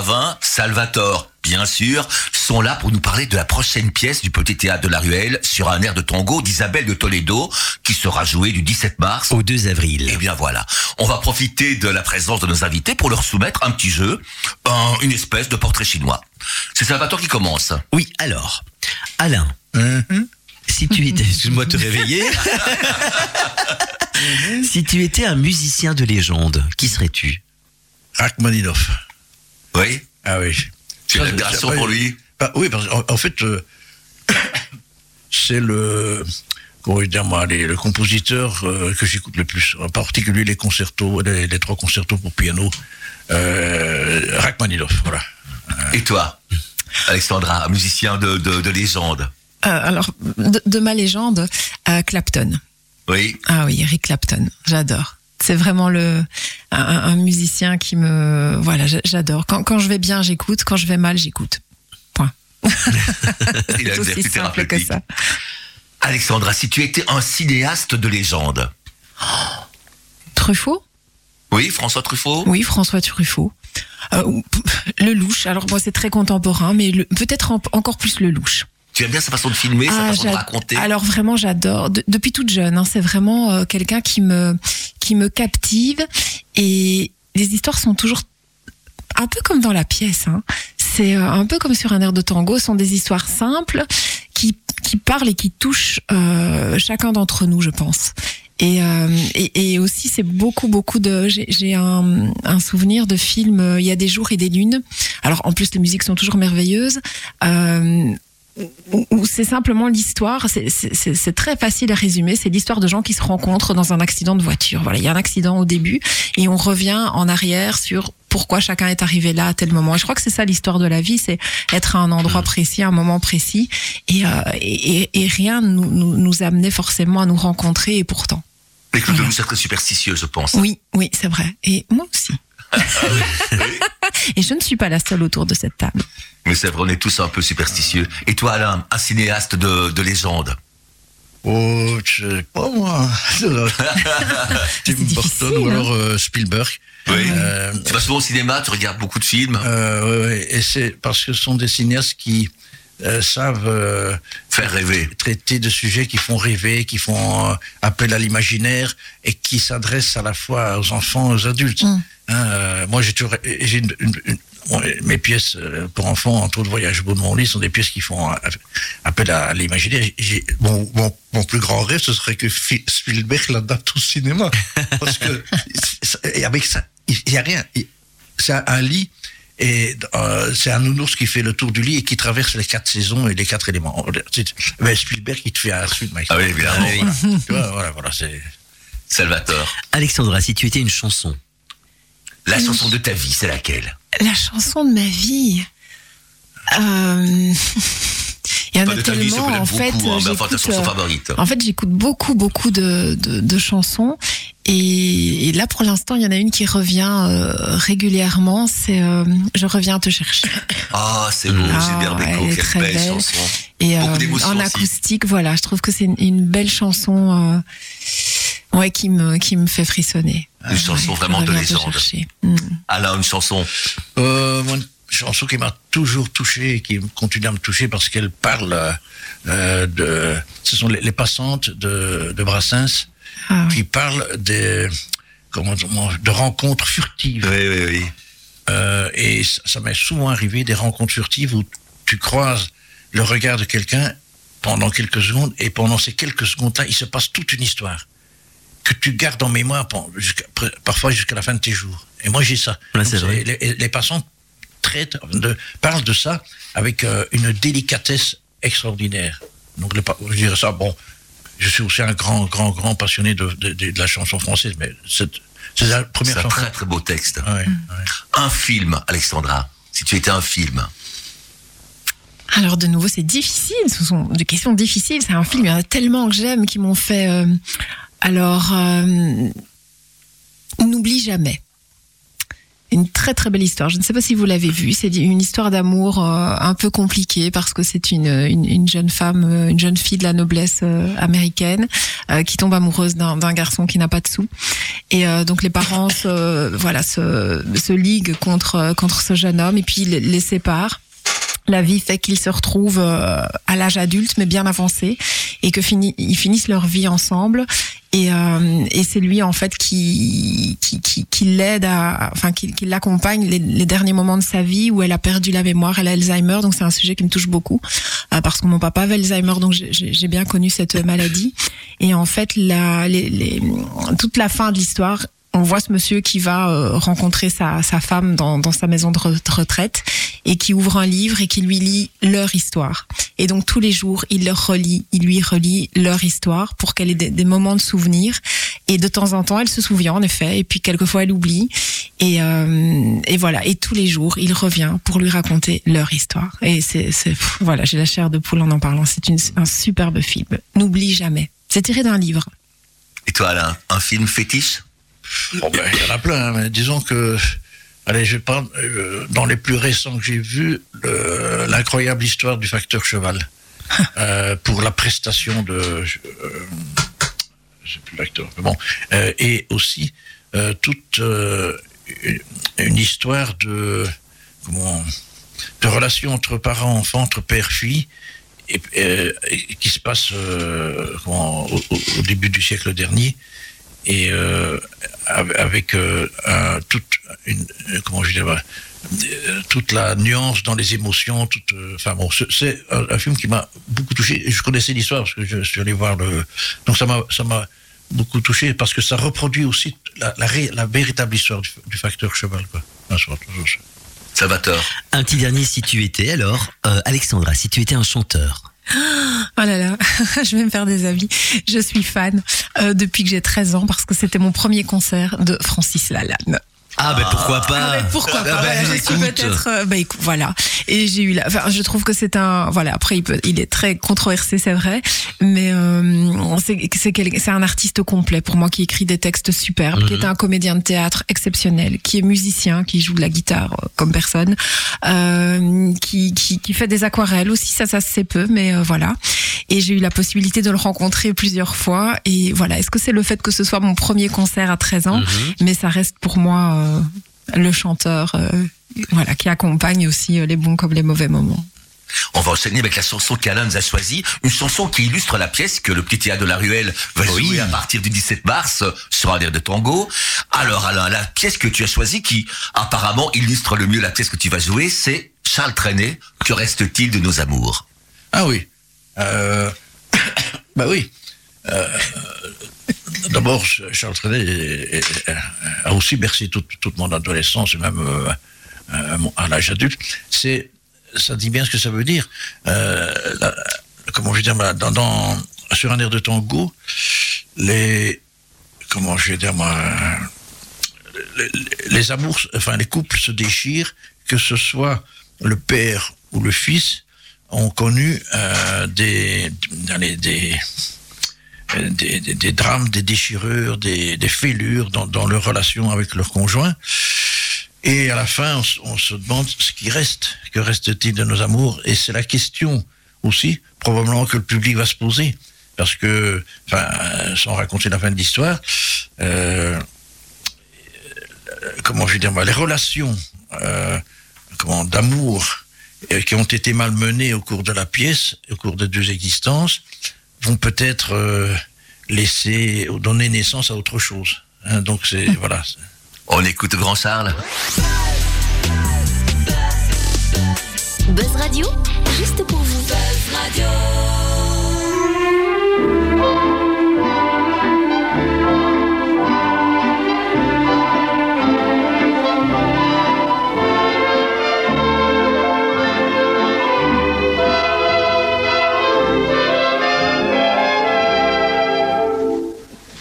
[SPEAKER 1] Boivin, Salvatore, bien sûr, sont là pour nous parler de la prochaine pièce du Petit Théâtre de la Ruelle sur un air de tango d'Isabelle de Toledo qui sera jouée du 17 mars
[SPEAKER 2] Au 2 avril.
[SPEAKER 1] Eh bien voilà, on va profiter de la présence de nos invités pour leur soumettre un petit jeu, un- une espèce de portrait chinois. C'est Salvatore qui commence.
[SPEAKER 2] Oui, alors, Alain, si tu étais, excuse-moi de te réveiller, si tu étais un musicien de légende, qui serais-tu?
[SPEAKER 4] Rachmaninoff.
[SPEAKER 1] Oui
[SPEAKER 4] Ah oui.
[SPEAKER 1] Tu as
[SPEAKER 4] Ça,
[SPEAKER 1] une admiration
[SPEAKER 4] c'est-
[SPEAKER 1] pour lui
[SPEAKER 4] Ah, oui, parce qu'en en fait, euh, c'est le, comment dire moi, les- le compositeur euh, que j'écoute le plus, en particulier les concertos, les, les trois concertos pour piano, euh, Rachmaninoff, voilà.
[SPEAKER 1] Et toi Alexandra, musicien de, de, de légende.
[SPEAKER 3] Euh, alors, de, de ma légende, euh, Clapton.
[SPEAKER 1] Oui
[SPEAKER 3] Ah oui, Eric Clapton, j'adore. C'est vraiment le un, un musicien qui me voilà, j'a- j'adore. Quand, quand je vais bien, j'écoute. Quand je vais mal, j'écoute. Point.
[SPEAKER 1] Il a
[SPEAKER 3] C'est aussi simple que ça.
[SPEAKER 1] Alexandra, si tu étais un cinéaste de légende.
[SPEAKER 3] Truffaut?
[SPEAKER 1] Oui, François Truffaut
[SPEAKER 3] Oui, François Truffaut. Euh, le louche. Alors moi, c'est très contemporain, mais peut-être en- encore plus le louche.
[SPEAKER 1] Tu aimes bien sa façon de filmer, sa
[SPEAKER 3] Ah,
[SPEAKER 1] façon de raconter
[SPEAKER 3] Alors vraiment, j'adore. De- depuis toute jeune, hein, c'est vraiment euh, quelqu'un qui me qui me captive et les histoires sont toujours un peu comme dans la pièce. Hein. C'est euh, un peu comme sur un air de tango. Ce sont des histoires simples qui qui parlent et qui touchent euh, chacun d'entre nous, je pense. Et, euh, et, et aussi, c'est beaucoup, beaucoup de. J'ai un, un souvenir de films. euh, Il y a des jours et des lunes. Alors, en plus, les musiques sont toujours merveilleuses. Euh, où- c'est simplement l'histoire, c'est- très facile à résumer, c'est l'histoire de gens qui se rencontrent dans un accident de voiture. Voilà, il y a un accident au début et on revient en arrière sur pourquoi chacun est arrivé là à tel moment. Et je crois que c'est ça l'histoire de la vie, c'est être à un endroit précis, à un moment précis, et, euh, et, rien nous, nous, nous amenait forcément à nous rencontrer, et pourtant.
[SPEAKER 1] Mais Claude Lelouch, c'est très superstitieux, je pense.
[SPEAKER 3] Oui, oui, c'est vrai. Et moi aussi. et je ne suis pas la seule autour de cette table.
[SPEAKER 1] Mais c'est vrai, on est tous un peu superstitieux. Et toi, Alain, un cinéaste de, de légende
[SPEAKER 4] Oh, je sais pas moi. Tim Burton ou
[SPEAKER 3] hein.
[SPEAKER 4] alors euh, Spielberg.
[SPEAKER 1] Oui.
[SPEAKER 4] Euh,
[SPEAKER 1] Tu vas souvent au cinéma, tu regardes beaucoup de films.
[SPEAKER 4] euh, ouais, ouais, et c'est parce que ce sont des cinéastes qui euh, savent euh,
[SPEAKER 1] Faire rêver.
[SPEAKER 4] traiter de sujets qui font rêver, qui font euh, appel à l'imaginaire et qui s'adressent à la fois aux enfants et aux adultes.
[SPEAKER 3] Mm.
[SPEAKER 4] Hein, euh, moi, j'ai toujours, j'ai une, une- une- bon, mes pièces pour enfants, entre autres voyage au bout de mon lit, sont des pièces qui font euh, appel à l'imaginaire. J'ai, mon, mon, mon plus grand rêve, ce serait que Spielberg l'adapte au cinéma. Parce que, et avec ça, il n'y a rien. C'est un, un lit et euh, c'est un nounours qui fait le tour du lit et qui traverse les quatre saisons et les quatre éléments. C'est- Ben Spielberg, il te fait un suite, Mike.
[SPEAKER 1] Ah oui, évidemment.
[SPEAKER 4] Tu vois, voilà, voilà, c'est.
[SPEAKER 1] Salvatore.
[SPEAKER 2] Alexandra, si tu étais une chanson,
[SPEAKER 1] La chanson de ta vie, c'est laquelle?
[SPEAKER 3] La chanson de ma vie. Euh... Il y en a tellement, en fait.
[SPEAKER 1] hein,
[SPEAKER 3] euh. En fait, j'écoute beaucoup, beaucoup de, de, de chansons. Et, et là, pour l'instant, il y en a une qui revient euh, régulièrement. C'est euh, Je reviens te chercher.
[SPEAKER 1] Ah, c'est beau,
[SPEAKER 3] Ah,
[SPEAKER 1] Gilbert
[SPEAKER 3] elle
[SPEAKER 1] Bécaud,
[SPEAKER 3] est
[SPEAKER 1] quelle
[SPEAKER 3] très
[SPEAKER 1] belle
[SPEAKER 3] belle.
[SPEAKER 1] chanson.
[SPEAKER 3] Et euh, en
[SPEAKER 1] aussi.
[SPEAKER 3] acoustique, voilà, je trouve que c'est une, une belle chanson euh, ouais, qui, me, qui me fait frissonner.
[SPEAKER 1] Une chanson vraiment de
[SPEAKER 3] Je reviens te
[SPEAKER 1] légende.
[SPEAKER 3] chercher. Mm.
[SPEAKER 1] Alain, une chanson.
[SPEAKER 4] Euh, chanson qui m'a toujours touché et qui continue à me toucher parce qu'elle parle euh, de. Ce sont les, les passantes de, de Brassens
[SPEAKER 3] Ah, oui.
[SPEAKER 4] qui parlent des. Comment, de rencontres furtives.
[SPEAKER 1] Oui, oui, oui.
[SPEAKER 4] Euh, et ça, ça m'est souvent arrivé des rencontres furtives où tu croises le regard de quelqu'un pendant quelques secondes et pendant ces quelques secondes-là, il se passe toute une histoire que tu gardes en mémoire parfois jusqu'à la fin de tes jours. Et moi, j'ai ça.
[SPEAKER 2] Ouais,
[SPEAKER 4] Donc,
[SPEAKER 2] c'est vrai.
[SPEAKER 4] Les, les passants traitent de, ça avec euh, une délicatesse extraordinaire. Donc, le je dirais ça, bon, je suis aussi un grand, grand, grand passionné de, de- de- de la chanson française, mais cette- c'est la
[SPEAKER 1] C'est
[SPEAKER 4] première
[SPEAKER 1] un
[SPEAKER 4] chanson.
[SPEAKER 1] très très beau texte.
[SPEAKER 4] Ouais, ouais.
[SPEAKER 1] Un film, Alexandra. Si tu étais un film.
[SPEAKER 3] Alors de nouveau, c'est difficile. Ce sont des questions difficiles. C'est un film. Il y en a tellement que j'aime qui m'ont fait. euh, Alors, euh, n'oublie jamais. Une très très belle histoire. Je ne sais pas si vous l'avez vue. C'est une histoire d'amour euh, un peu compliquée parce que c'est une, une, une jeune femme, euh, une jeune fille de la noblesse euh, américaine qui tombe amoureuse d'un garçon qui n'a pas de sous. Et donc les parents se, voilà, se, se liguent contre, contre ce jeune homme et puis les, les séparent la vie fait qu'ils se retrouvent à l'âge adulte, mais bien avancé, et que fini, ils finissent leur vie ensemble. Et, euh, et c'est lui en fait qui qui, qui, qui l'aide à, enfin qui, qui l'accompagne les, les derniers moments de sa vie où elle a perdu la mémoire, elle a Alzheimer, donc c'est un sujet qui me touche beaucoup euh, parce que mon papa avait Alzheimer, donc j'ai- bien connu cette maladie. Et en fait, la, les, les, toute la fin de l'histoire on voit ce monsieur qui va euh, rencontrer sa, sa femme dans, dans sa maison de re- de retraite et qui ouvre un livre et qui lui lit leur histoire. Et donc tous les jours, il leur relit, il lui relit leur histoire pour qu'elle ait des, des moments de souvenir. Et de temps en temps, elle se souvient en effet, et puis quelquefois elle oublie. Et, euh, et voilà, et tous les jours, il revient pour lui raconter leur histoire. Et c'est, voilà, j'ai la chair de poule en en parlant. C'est un superbe film. N'oublie jamais. C'est tiré d'un livre.
[SPEAKER 1] Et toi, un film fétiche?
[SPEAKER 4] Bon, ben, il y en a plein, hein, mais disons que. Allez, je parle. euh, dans les plus récents que j'ai vus, le- l'incroyable histoire du facteur cheval. euh, pour la prestation de. Euh, je sais plus l'acteur, mais bon. Euh, et aussi, toute une- histoire de. Comment. de relation entre parents, enfants, entre père, fille. et, et qui se passe comment, au, au- au début du siècle dernier et euh, av- avec euh, un- toute une comment je dirais toute la nuance dans les émotions toute euh, enfin bon c'est- un, un film qui m'a beaucoup touché je connaissais l'histoire parce que je suis allé voir le donc ça m'a ça m'a beaucoup touché parce que ça reproduit aussi la, la, ré- la véritable histoire du, du facteur cheval quoi toujours ça.
[SPEAKER 1] Salvatore.
[SPEAKER 2] Un petit dernier si tu étais alors, euh, Alexandra, si tu étais un chanteur.
[SPEAKER 3] Oh là là, je vais me faire des avis. Je suis fan euh, depuis que j'ai 13 ans parce que c'était mon premier concert de Francis Lalanne.
[SPEAKER 2] Ah ben pourquoi pas
[SPEAKER 3] Ah, mais pourquoi
[SPEAKER 2] Ah,
[SPEAKER 3] pas
[SPEAKER 2] ben,
[SPEAKER 3] Je suis
[SPEAKER 2] écoute.
[SPEAKER 3] peut-être. euh, bah écoute, voilà. Et j'ai eu la. Enfin, je trouve que c'est un. Voilà. Après, il peut. Il est très controversé, c'est vrai. Mais euh, c'est c'est quel- c'est un artiste complet pour moi qui écrit des textes superbes, qui est un comédien de théâtre exceptionnel, qui est musicien, qui joue de la guitare euh, comme personne, euh, qui, qui qui fait des aquarelles aussi. Ça, ça se sait peu, mais euh, voilà. Et j'ai eu la possibilité de le rencontrer plusieurs fois. Et voilà. Est-ce que c'est le fait que ce soit mon premier concert à 13 ans, mais ça reste pour moi euh, le chanteur euh, voilà, qui accompagne aussi euh, les bons comme les mauvais moments.
[SPEAKER 1] On va enchaîner avec la chanson qu'Alain nous a choisie, une chanson qui illustre la pièce que le Petit Théâtre de la Ruelle va
[SPEAKER 2] Oui.
[SPEAKER 1] jouer à partir du 17 mars euh, sur un air de tango. Alors Alain, la pièce que tu as choisie qui apparemment illustre le mieux la pièce que tu vas jouer, c'est Charles Trenet, Que reste-t-il de nos amours?
[SPEAKER 4] Ah oui. Euh, bah oui. Euh, D'abord, Charles Trenet a aussi bercé toute, toute mon adolescence et même euh, euh, à l'âge adulte. C'est, ça dit bien ce que ça veut dire. Euh, comment je vais dire, dans, sur un air de tango, les, comment je les, amours, enfin les couples se déchirent, que ce soit le père ou le fils, ont connu euh, des, des, des, des- des drames, des déchirures, des, des fêlures dans, dans leur relation avec leur conjoint. Et à la fin, on, se- on se demande ce qui reste. Que reste-t-il de nos amours? Et c'est la question aussi, probablement, que le public va se poser. Parce que, enfin, euh, sans raconter la fin de l'histoire, euh, euh, comment je vais dire, les relations euh, comment, d'amour euh, qui ont été malmenés au cours de la pièce, au cours des deux existences, vont peut-être euh, laisser, ou donner naissance à autre chose. Hein, donc c'est voilà.
[SPEAKER 1] On écoute Grand Charles
[SPEAKER 7] Buzz Radio, juste pour vous.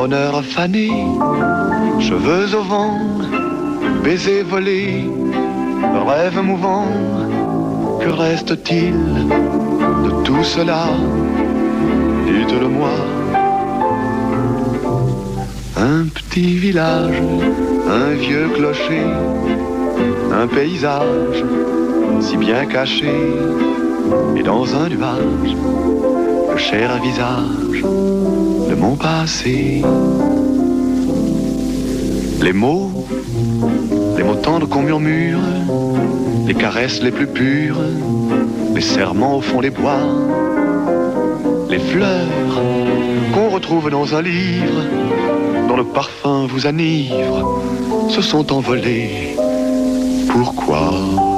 [SPEAKER 8] Bonheur fané, cheveux au vent, baisers volés, rêve mouvant. Que reste-t-il de tout cela? Dites-le-moi. Un petit village, un vieux clocher, un paysage si bien caché, et dans un nuage, le cher visage passé. Les mots, les mots tendres qu'on murmure, les caresses les plus pures, les serments au fond des bois, les fleurs qu'on retrouve dans un livre, dont le parfum vous enivre, se sont envolés. Pourquoi?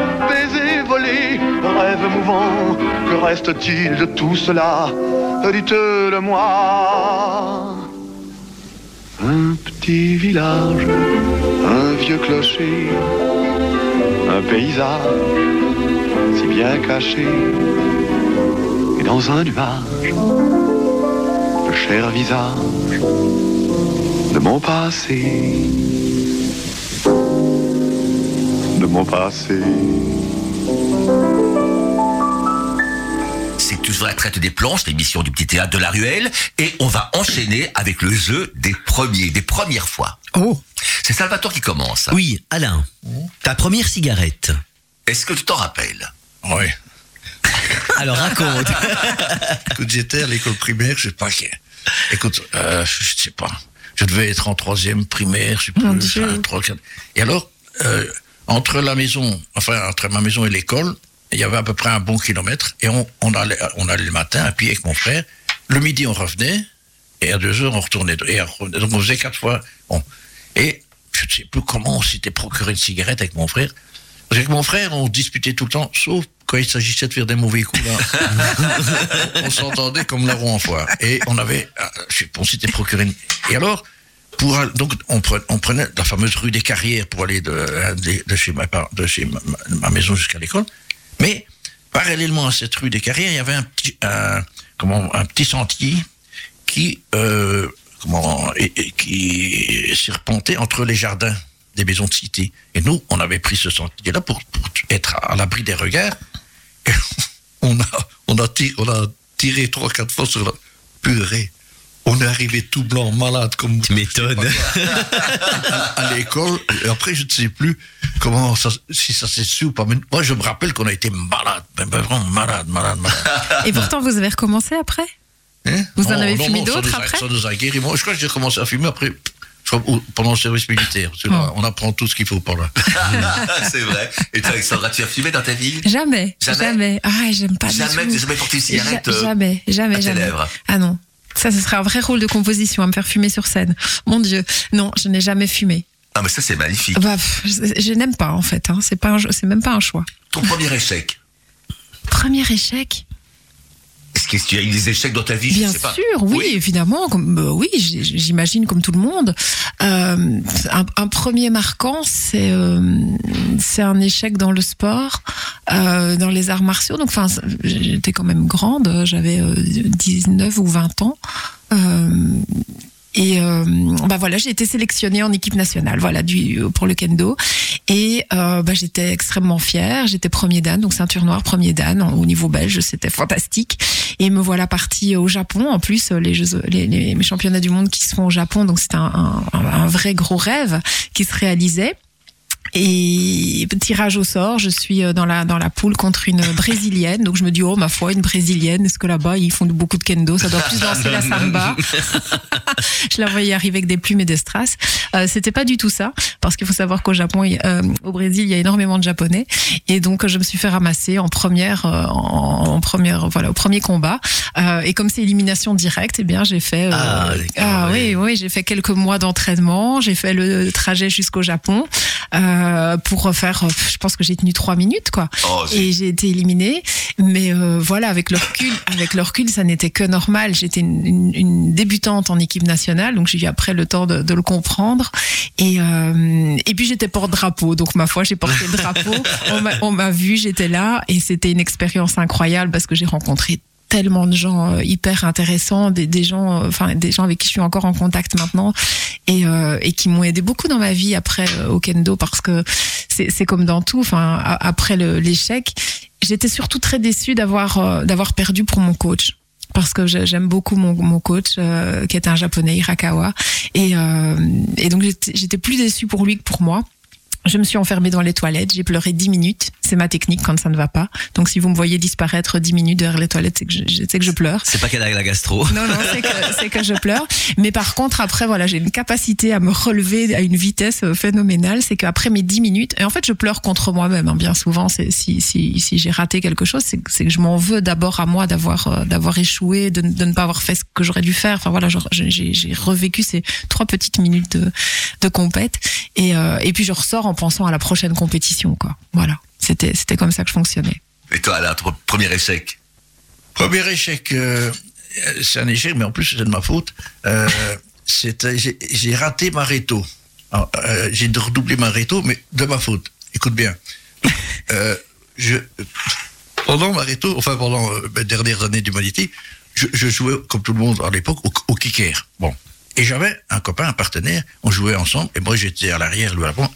[SPEAKER 8] rêve mouvant. Que reste-t-il de tout cela? Dites-le moi. Un petit village, un vieux clocher, un paysage si bien caché. Et dans un nuage, le cher visage de mon passé. De mon passé.
[SPEAKER 1] La traite des planches, l'émission du petit théâtre de la ruelle, et on va enchaîner avec le jeu des premiers, des premières fois.
[SPEAKER 3] Oh.
[SPEAKER 1] C'est Salvatore qui commence.
[SPEAKER 2] Oui, Alain, ta première cigarette.
[SPEAKER 1] Est-ce que tu t'en rappelles?
[SPEAKER 4] Oui.
[SPEAKER 2] Alors raconte.
[SPEAKER 4] Écoute, j'étais à l'école primaire, je sais pas. qui- Écoute, euh, je sais pas. Je devais être en troisième primaire, je sais plus.
[SPEAKER 3] Mon Dieu.
[SPEAKER 4] enfin, trois, quatre. Et alors, euh, entre la maison, enfin entre ma maison et l'école, il y avait à peu près un bon kilomètre. Et on, on allait, on allait le matin à pied avec mon frère. Le midi, on revenait. Et à deux heures, on retournait. Et on revenait. donc on faisait quatre fois. Bon. Et je ne sais plus comment on s'était procuré une cigarette avec mon frère. Parce qu'avec mon frère, on disputait tout le temps, sauf quand il s'agissait de faire des mauvais coups. Là. on s'entendait comme la roue en foire. Et on avait, euh, je sais pas, on s'était procuré une... Et alors, pour, donc, on prenait, on prenait la fameuse rue des Carrières pour aller de, de, de chez, ma, par- de chez ma, ma- ma maison jusqu'à l'école. Mais, parallèlement à cette rue des Carrières, il y avait un petit, sentier qui, euh, qui serpentait entre les jardins des maisons de cité. Et nous, on avait pris ce sentier-là pour, pour être à l'abri des regards. Et on a, on a tiré, on a tiré trois, quatre fois sur la purée. On est arrivé tout blanc, malade, comme
[SPEAKER 2] Tu m'étonnes.
[SPEAKER 4] à l'école. Et après, je ne sais plus comment ça, si ça s'est su ou pas. Mais moi, je me rappelle qu'on a été malade, ben, vraiment malade, malade, malade.
[SPEAKER 3] Et pourtant, vous avez recommencé après?
[SPEAKER 4] Hein?
[SPEAKER 3] Vous en avez
[SPEAKER 4] non,
[SPEAKER 3] fumé d'autres après?
[SPEAKER 4] Ça nous a guéri. Moi, je crois que j'ai commencé à fumer après, pendant le service militaire. Parce que là,
[SPEAKER 3] Oh.
[SPEAKER 4] On apprend tout ce qu'il faut par là.
[SPEAKER 1] C'est vrai. Et toi, Alexandra, tu as fumé dans ta vie?
[SPEAKER 3] Jamais.
[SPEAKER 1] Jamais?
[SPEAKER 3] Jamais. Ah, j'aime pas du
[SPEAKER 1] Jamais,
[SPEAKER 3] tout.
[SPEAKER 1] tu n'as jamais porté une cigarette
[SPEAKER 3] Ja-
[SPEAKER 1] euh,
[SPEAKER 3] Jamais, jamais,
[SPEAKER 1] à tes
[SPEAKER 3] jamais.
[SPEAKER 1] lèvres
[SPEAKER 3] Ah non. Ça, ce serait un vrai rôle de composition à me faire fumer sur scène. Mon Dieu. Non, je n'ai jamais fumé.
[SPEAKER 1] Ah, mais ça, c'est magnifique.
[SPEAKER 3] Bah, pff, je, je n'aime pas, en fait. Hein. C'est pas un c'est même pas un choix.
[SPEAKER 1] Ton premier échec?
[SPEAKER 3] Premier échec?
[SPEAKER 1] Est-ce que tu as eu des échecs dans ta vie Je
[SPEAKER 3] Bien
[SPEAKER 1] sais pas.
[SPEAKER 3] sûr, oui, évidemment. Comme, bah oui, j'imagine comme tout le monde. Euh, un, un premier marquant, c'est euh, c'est un échec dans le sport, euh, dans les arts martiaux. Donc, enfin, j'étais quand même grande. J'avais euh, 19 ou 20 ans. Et euh, bah voilà, j'ai été sélectionnée en équipe nationale, voilà, du pour le kendo. Et euh, bah, j'étais extrêmement fière. J'étais premier dan, donc ceinture noire, premier dan au niveau belge. C'était fantastique. Et me voilà partie au Japon. En plus, les jeux, les, les championnats du monde qui se font au Japon, donc c'était un, un, un vrai gros rêve qui se réalisait. Et tirage au sort, je suis euh, dans la dans la poule contre une brésilienne. Donc je me dis oh ma foi une brésilienne. Est-ce que là-bas ils font beaucoup de kendo? Ça doit plus danser la samba. je la voyais arriver avec des plumes et des strass. Euh, C'était pas du tout ça parce qu'il faut savoir qu'au Japon, euh, au Brésil, il y a énormément de japonais et donc je me suis fait ramasser en première euh, en, en première voilà au premier combat. Euh, et comme c'est élimination directe, eh bien j'ai fait euh,
[SPEAKER 2] Ah,
[SPEAKER 3] ah
[SPEAKER 2] oui.
[SPEAKER 3] oui oui j'ai fait quelques mois d'entraînement. J'ai fait le trajet jusqu'au Japon euh, pour faire. euh, Je pense que j'ai tenu trois minutes quoi.
[SPEAKER 1] Oh,
[SPEAKER 3] Et j'ai été éliminée. Mais euh, voilà, avec le recul, avec le recul, ça n'était que normal. J'étais une, une- une débutante en équipe nationale, donc j'ai eu après le temps de, de le comprendre. Et, euh, et puis j'étais porte-drapeau, donc ma foi, j'ai porté le drapeau. On m'a vu, j'étais là, et c'était une expérience incroyable parce que j'ai rencontré tellement de gens euh, hyper intéressants, des, des gens, euh, enfin des gens avec qui je suis encore en contact maintenant et, euh, et qui m'ont aidé beaucoup dans ma vie après euh, au kendo parce que c'est comme dans tout. Enfin après l'échec, j'étais surtout très déçue d'avoir euh, d'avoir perdu pour mon coach parce que j'ai- j'aime beaucoup mon, mon coach euh, qui est un japonais Hirakawa et, et donc j'étais plus déçue pour lui que pour moi. Je me suis enfermée dans les toilettes, j'ai pleuré dix minutes. c'est ma technique quand ça ne va pas. Donc si vous me voyez disparaître 10 minutes derrière les toilettes, c'est que je, c'est que je pleure.
[SPEAKER 2] C'est pas qu'elle a la gastro.
[SPEAKER 3] Non, non, c'est que, c'est que je pleure. Mais par contre, après, voilà, j'ai une capacité à me relever à une vitesse euh, phénoménale. C'est qu'après mes 10 minutes, et en fait, je pleure contre moi-même, hein, bien souvent. C'est, si, si, si j'ai raté quelque chose, c'est, que- c'est que je m'en veux d'abord à moi d'avoir, euh, d'avoir échoué, de, de ne pas avoir fait ce que j'aurais dû faire. Enfin voilà, j'ai revécu ces trois petites minutes de, de compète. Et, euh, et puis je ressors en pensant à la prochaine compétition, quoi. Voilà. C'était, c'était comme ça que je fonctionnais.
[SPEAKER 1] Et toi, ton premier échec?
[SPEAKER 4] Premier échec, euh, c'est un échec, mais en plus c'est de ma faute. Euh, c'était- j'ai j'ai raté ma réto. Alors, euh, j'ai redoublé ma réto, mais de ma faute. Écoute bien. Euh, je, pendant ma réto, enfin pendant mes dernières années d'humanité, je, je jouais comme tout le monde à l'époque au, au kicker. Bon. Et j'avais un copain, un partenaire, on jouait ensemble, et moi j'étais à l'arrière, lui à l'avant.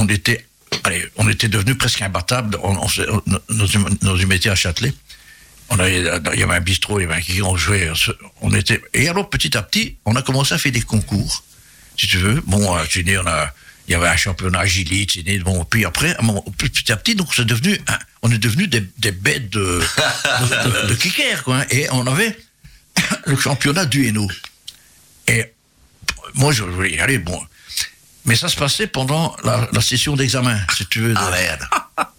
[SPEAKER 4] On était, allez, on était devenus presque imbattables on, on, une métier à Châtelet. Il y avait un bistrot, il y avait un kicker, on jouait, était, et alors petit à petit, on a commencé à faire des concours, si tu veux. Bon, à Chine, on a, il y avait un championnat agilite, bon, puis après, petit à petit, donc c'est devenu, on est devenu des, bêtes de, de, quoi. hein. Et on avait le championnat du Hainaut. Et moi, je voulais y aller, bon. Mais ça se passait pendant la, la session d'examen, si tu veux. de-
[SPEAKER 1] Ah merde.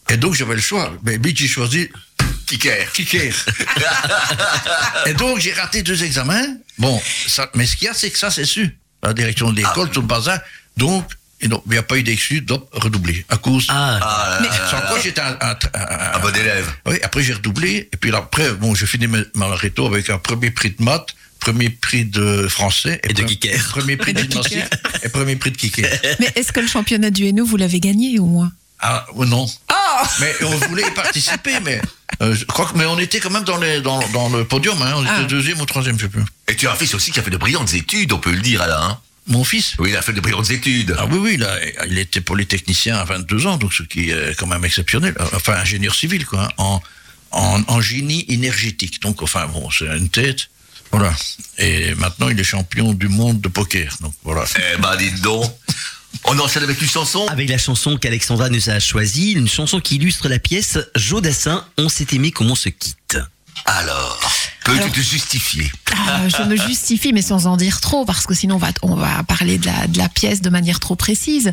[SPEAKER 4] Et donc, j'avais le choix. Mais j'ai choisi
[SPEAKER 1] Kicker.
[SPEAKER 4] kicker. Et donc, j'ai raté deux examens. Bon, ça, mais ce qu'il y a, c'est que ça, c'est su. La direction de l'école, tout le bazar. Donc, il n'y a pas eu d'excuse, donc redoublé. À cause.
[SPEAKER 2] Ah,
[SPEAKER 1] Ah, là, là,
[SPEAKER 4] Sans quoi, j'étais un, un- un-
[SPEAKER 1] Un bon élève.
[SPEAKER 4] oui, après j'ai redoublé, et puis après, bon, j'ai fini ma, ma réto avec un premier prix de maths, premier prix de français,
[SPEAKER 2] Et de kicker.
[SPEAKER 4] premier prix de gymnastique, et premier prix de kicker.
[SPEAKER 3] Mais est-ce que le championnat du Hainaut, vous l'avez gagné au moins?
[SPEAKER 4] Ah, oh, non. Mais on voulait y participer, mais euh, je crois que, mais on était quand même dans, les, dans, dans le podium, hein, on était
[SPEAKER 3] Ah.
[SPEAKER 4] deuxième ou troisième, je sais plus.
[SPEAKER 1] Et tu as un fils aussi qui a fait de brillantes études, on peut le dire, Alain.
[SPEAKER 4] Mon fils?
[SPEAKER 1] Oui, il a fait de brillantes études.
[SPEAKER 4] Ah oui, oui, là, il était polytechnicien à 22 ans, donc ce qui est quand même exceptionnel. Enfin, ingénieur civil, quoi, hein, en, en, en génie énergétique. Donc, enfin, bon, c'est une tête. Voilà. Et maintenant, il est champion du monde de poker. Donc, voilà.
[SPEAKER 1] Eh ben, dites donc. On enchaîne avec une chanson
[SPEAKER 2] avec la chanson qu'Alexandra nous a choisie, une chanson qui illustre la pièce Jodassin, On s'est aimé comme on se quitte.
[SPEAKER 1] Alors, peux-tu te justifier
[SPEAKER 3] Ah, je me justifie, mais sans en dire trop, parce que sinon on va, on va parler de la, de la pièce de manière trop précise.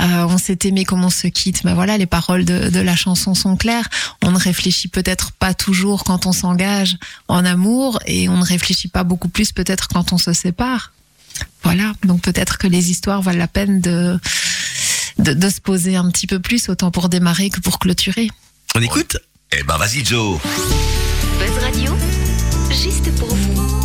[SPEAKER 3] Euh, on s'est aimé comme on se quitte. Ben voilà, les paroles de, de la chanson sont claires. On ne réfléchit peut-être pas toujours quand on s'engage en amour, et on ne réfléchit pas beaucoup plus peut-être quand on se sépare. Voilà, donc peut-être que les histoires valent la peine de, de, de se poser un petit peu plus, autant pour démarrer que pour clôturer.
[SPEAKER 2] On écoute
[SPEAKER 1] Eh ben, vas-y, Joe.
[SPEAKER 7] Buzz Radio, juste pour vous.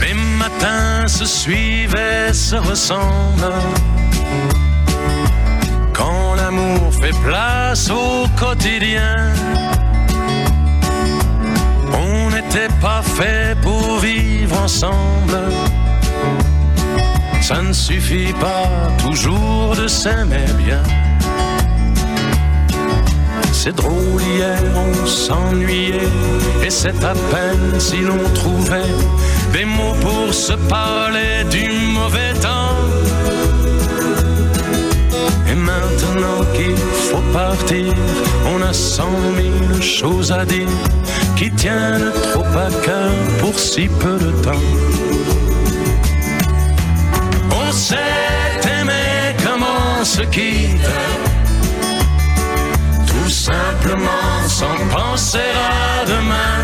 [SPEAKER 9] Les matins se suivent et se ressemblent. Quand l'amour fait place au quotidien, pas fait pour vivre ensemble. Ça ne suffit pas toujours de s'aimer bien. C'est drôle, hier on s'ennuyait, et c'est à peine si l'on trouvait des mots pour se parler du mauvais temps. Et maintenant qu'il faut partir, on a cent mille choses à dire qui tiennent trop à cœur pour si peu de temps. On s'est aimé comme on se quitte tout simplement sans penser à demain.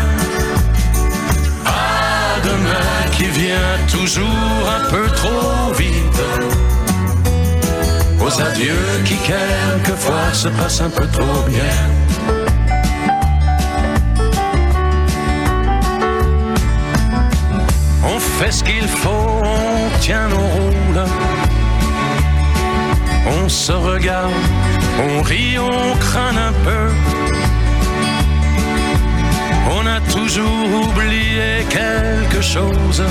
[SPEAKER 9] À demain qui vient toujours un peu trop vite. Aux adieux qui quelquefois se passent un peu trop bien. Fait ce qu'il faut, on tient nos rôles. On se regarde, on rit, on craint un peu. On a toujours oublié quelque chose.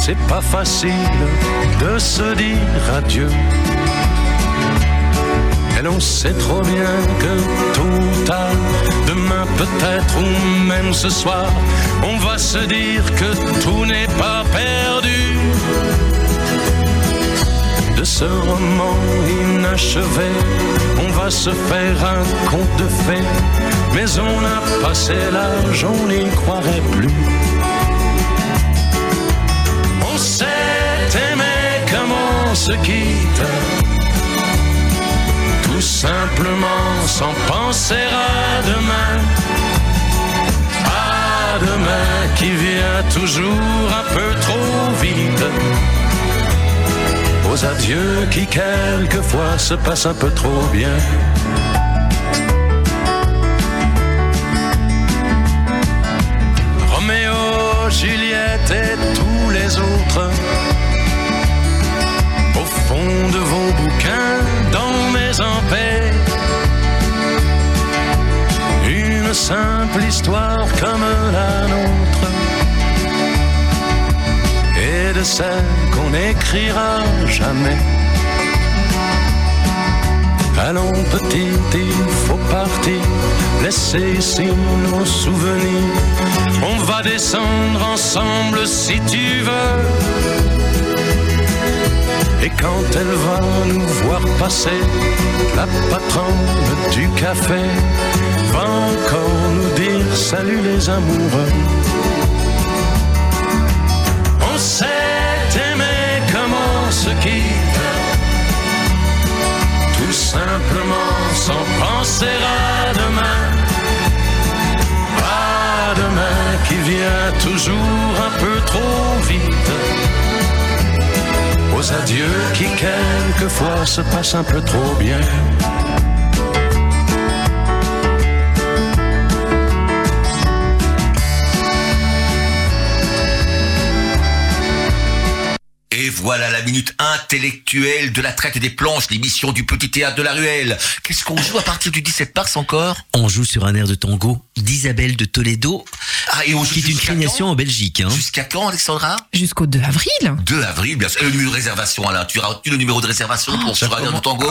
[SPEAKER 9] C'est pas facile de se dire adieu. Et l'on sait trop bien que tôt ou tard, Demain peut-être ou même ce soir, on va se dire que tout n'est pas perdu. De ce roman inachevé, on va se faire un conte de fées, mais on a passé l'âge, on n'y croirait plus. On s'est aimé comme on se quitte tout simplement sans penser à demain. Demain qui vient toujours un peu trop vite. Aux adieux qui quelquefois se passent un peu trop bien. Roméo, Juliette et tous les autres au fond de vos bouquins, dans mes paix. Simple histoire comme la nôtre, et de celle qu'on n'écrira jamais. Allons petit, il faut partir, laisser ici nos souvenirs. On va descendre ensemble si tu veux. Et quand elle va nous voir passer, la patronne du café va encore nous dire salut les amoureux. On s'est aimé comme on se quitte, tout simplement sans penser à demain. À demain qui vient toujours un peu trop vite aux adieux qui quelquefois se passent un peu trop bien.
[SPEAKER 1] Voilà la minute intellectuelle de la traite des planches, l'émission du petit théâtre de la ruelle. Qu'est-ce qu'on joue à partir du 17 mars encore?
[SPEAKER 2] On joue sur un air de tango d'Isabelle de Toledo,
[SPEAKER 1] Ah, et on
[SPEAKER 2] qui est une
[SPEAKER 1] jusqu'à
[SPEAKER 2] création
[SPEAKER 1] quand?
[SPEAKER 2] en Belgique. Hein.
[SPEAKER 1] Jusqu'à quand, Alexandra?
[SPEAKER 3] Jusqu'au 2 avril.
[SPEAKER 1] 2 avril, bien sûr. Et le numéro de réservation, Alain. Tu as retenu le numéro de réservation pour sur un air de tango?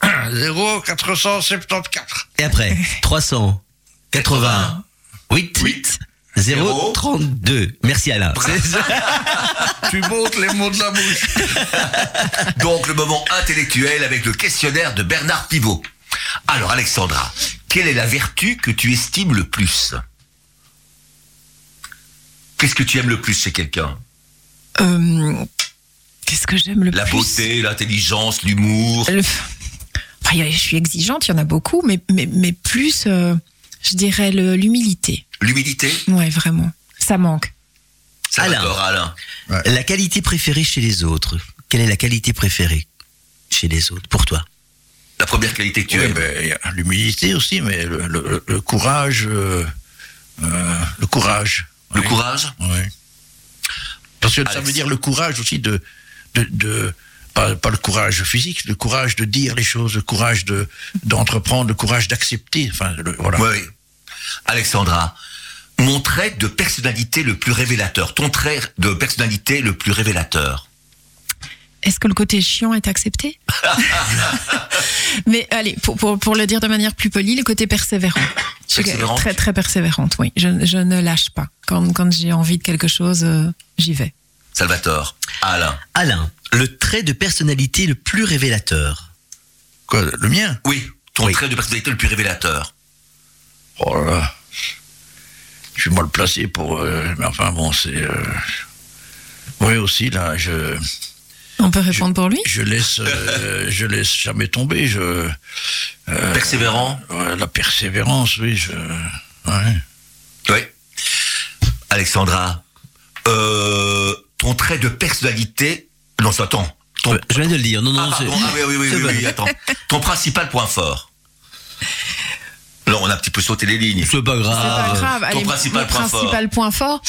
[SPEAKER 4] Ah, 0, 474.
[SPEAKER 2] Et après, 380, 8, 8 0, 32. Merci Alain.
[SPEAKER 4] tu montes les mots de la bouche.
[SPEAKER 1] Donc le moment intellectuel avec le questionnaire de Bernard Pivot. Alors Alexandra, quelle est la vertu que tu estimes le plus? Qu'est-ce que tu aimes le plus chez quelqu'un?
[SPEAKER 3] Euh, Qu'est-ce que j'aime le
[SPEAKER 1] La
[SPEAKER 3] plus?
[SPEAKER 1] beauté, l'intelligence, l'humour
[SPEAKER 3] Le- Enfin, y a- je suis exigeante, il y en a beaucoup, mais, mais, mais plus, euh, je dirais, l'humilité.
[SPEAKER 1] L'humilité
[SPEAKER 3] Ouais, vraiment. Ça manque.
[SPEAKER 1] Ça
[SPEAKER 2] Alain.
[SPEAKER 1] Alain.
[SPEAKER 2] La qualité préférée chez les autres. Quelle est la qualité préférée chez les autres pour toi?
[SPEAKER 1] La première qualité que tu
[SPEAKER 4] Oui,
[SPEAKER 1] aimes
[SPEAKER 4] ben, l'humilité aussi, mais le, le- le courage. euh, euh, le courage.
[SPEAKER 1] Le
[SPEAKER 4] Oui.
[SPEAKER 1] courage
[SPEAKER 4] Oui. Parce que ça veut dire le courage aussi de. de, de- pas, pas le courage physique, le courage de dire les choses, le courage de d'entreprendre, le courage d'accepter. Enfin, le- voilà.
[SPEAKER 1] Oui. Alexandra, mon trait de personnalité le plus révélateur, ton trait de personnalité le plus révélateur.
[SPEAKER 3] Est-ce que le côté chiant est accepté? Mais allez, pour, pour, pour le dire de manière plus polie, le côté persévérant. Je suis
[SPEAKER 1] Persévérante
[SPEAKER 3] Très, très persévérante, oui. Je, je ne lâche pas. Quand, quand j'ai envie de quelque chose, euh, j'y vais.
[SPEAKER 1] Salvatore, Alain.
[SPEAKER 2] Alain, le trait de personnalité le plus révélateur.
[SPEAKER 4] Quoi, le mien?
[SPEAKER 1] Oui, ton
[SPEAKER 2] Oui.
[SPEAKER 1] trait de personnalité le plus révélateur.
[SPEAKER 4] Oh là là. Je suis mal placé pour. euh, mais enfin bon, c'est. euh, oui aussi là, je
[SPEAKER 3] On peut répondre pour lui?
[SPEAKER 4] je laisse euh, je laisse jamais tomber. Je euh,
[SPEAKER 1] Persévérant
[SPEAKER 4] ouais, la persévérance, oui. Je ouais.
[SPEAKER 1] Oui. Alexandra, euh, ton trait de personnalité... Non, c'est- attends. Ton...
[SPEAKER 2] Euh, Je viens de le dire. Non, non,
[SPEAKER 1] Ah,
[SPEAKER 2] c'est-
[SPEAKER 1] pardon. Ah oui, oui, oui,
[SPEAKER 2] c'est
[SPEAKER 1] oui, attends. Ton principal point fort Non, on a un petit peu sauté les lignes.
[SPEAKER 2] C'est pas
[SPEAKER 3] C'est
[SPEAKER 2] grave.
[SPEAKER 3] pas grave.
[SPEAKER 1] ton
[SPEAKER 3] Allez,
[SPEAKER 1] principal
[SPEAKER 3] mon
[SPEAKER 1] point
[SPEAKER 3] principal point fort,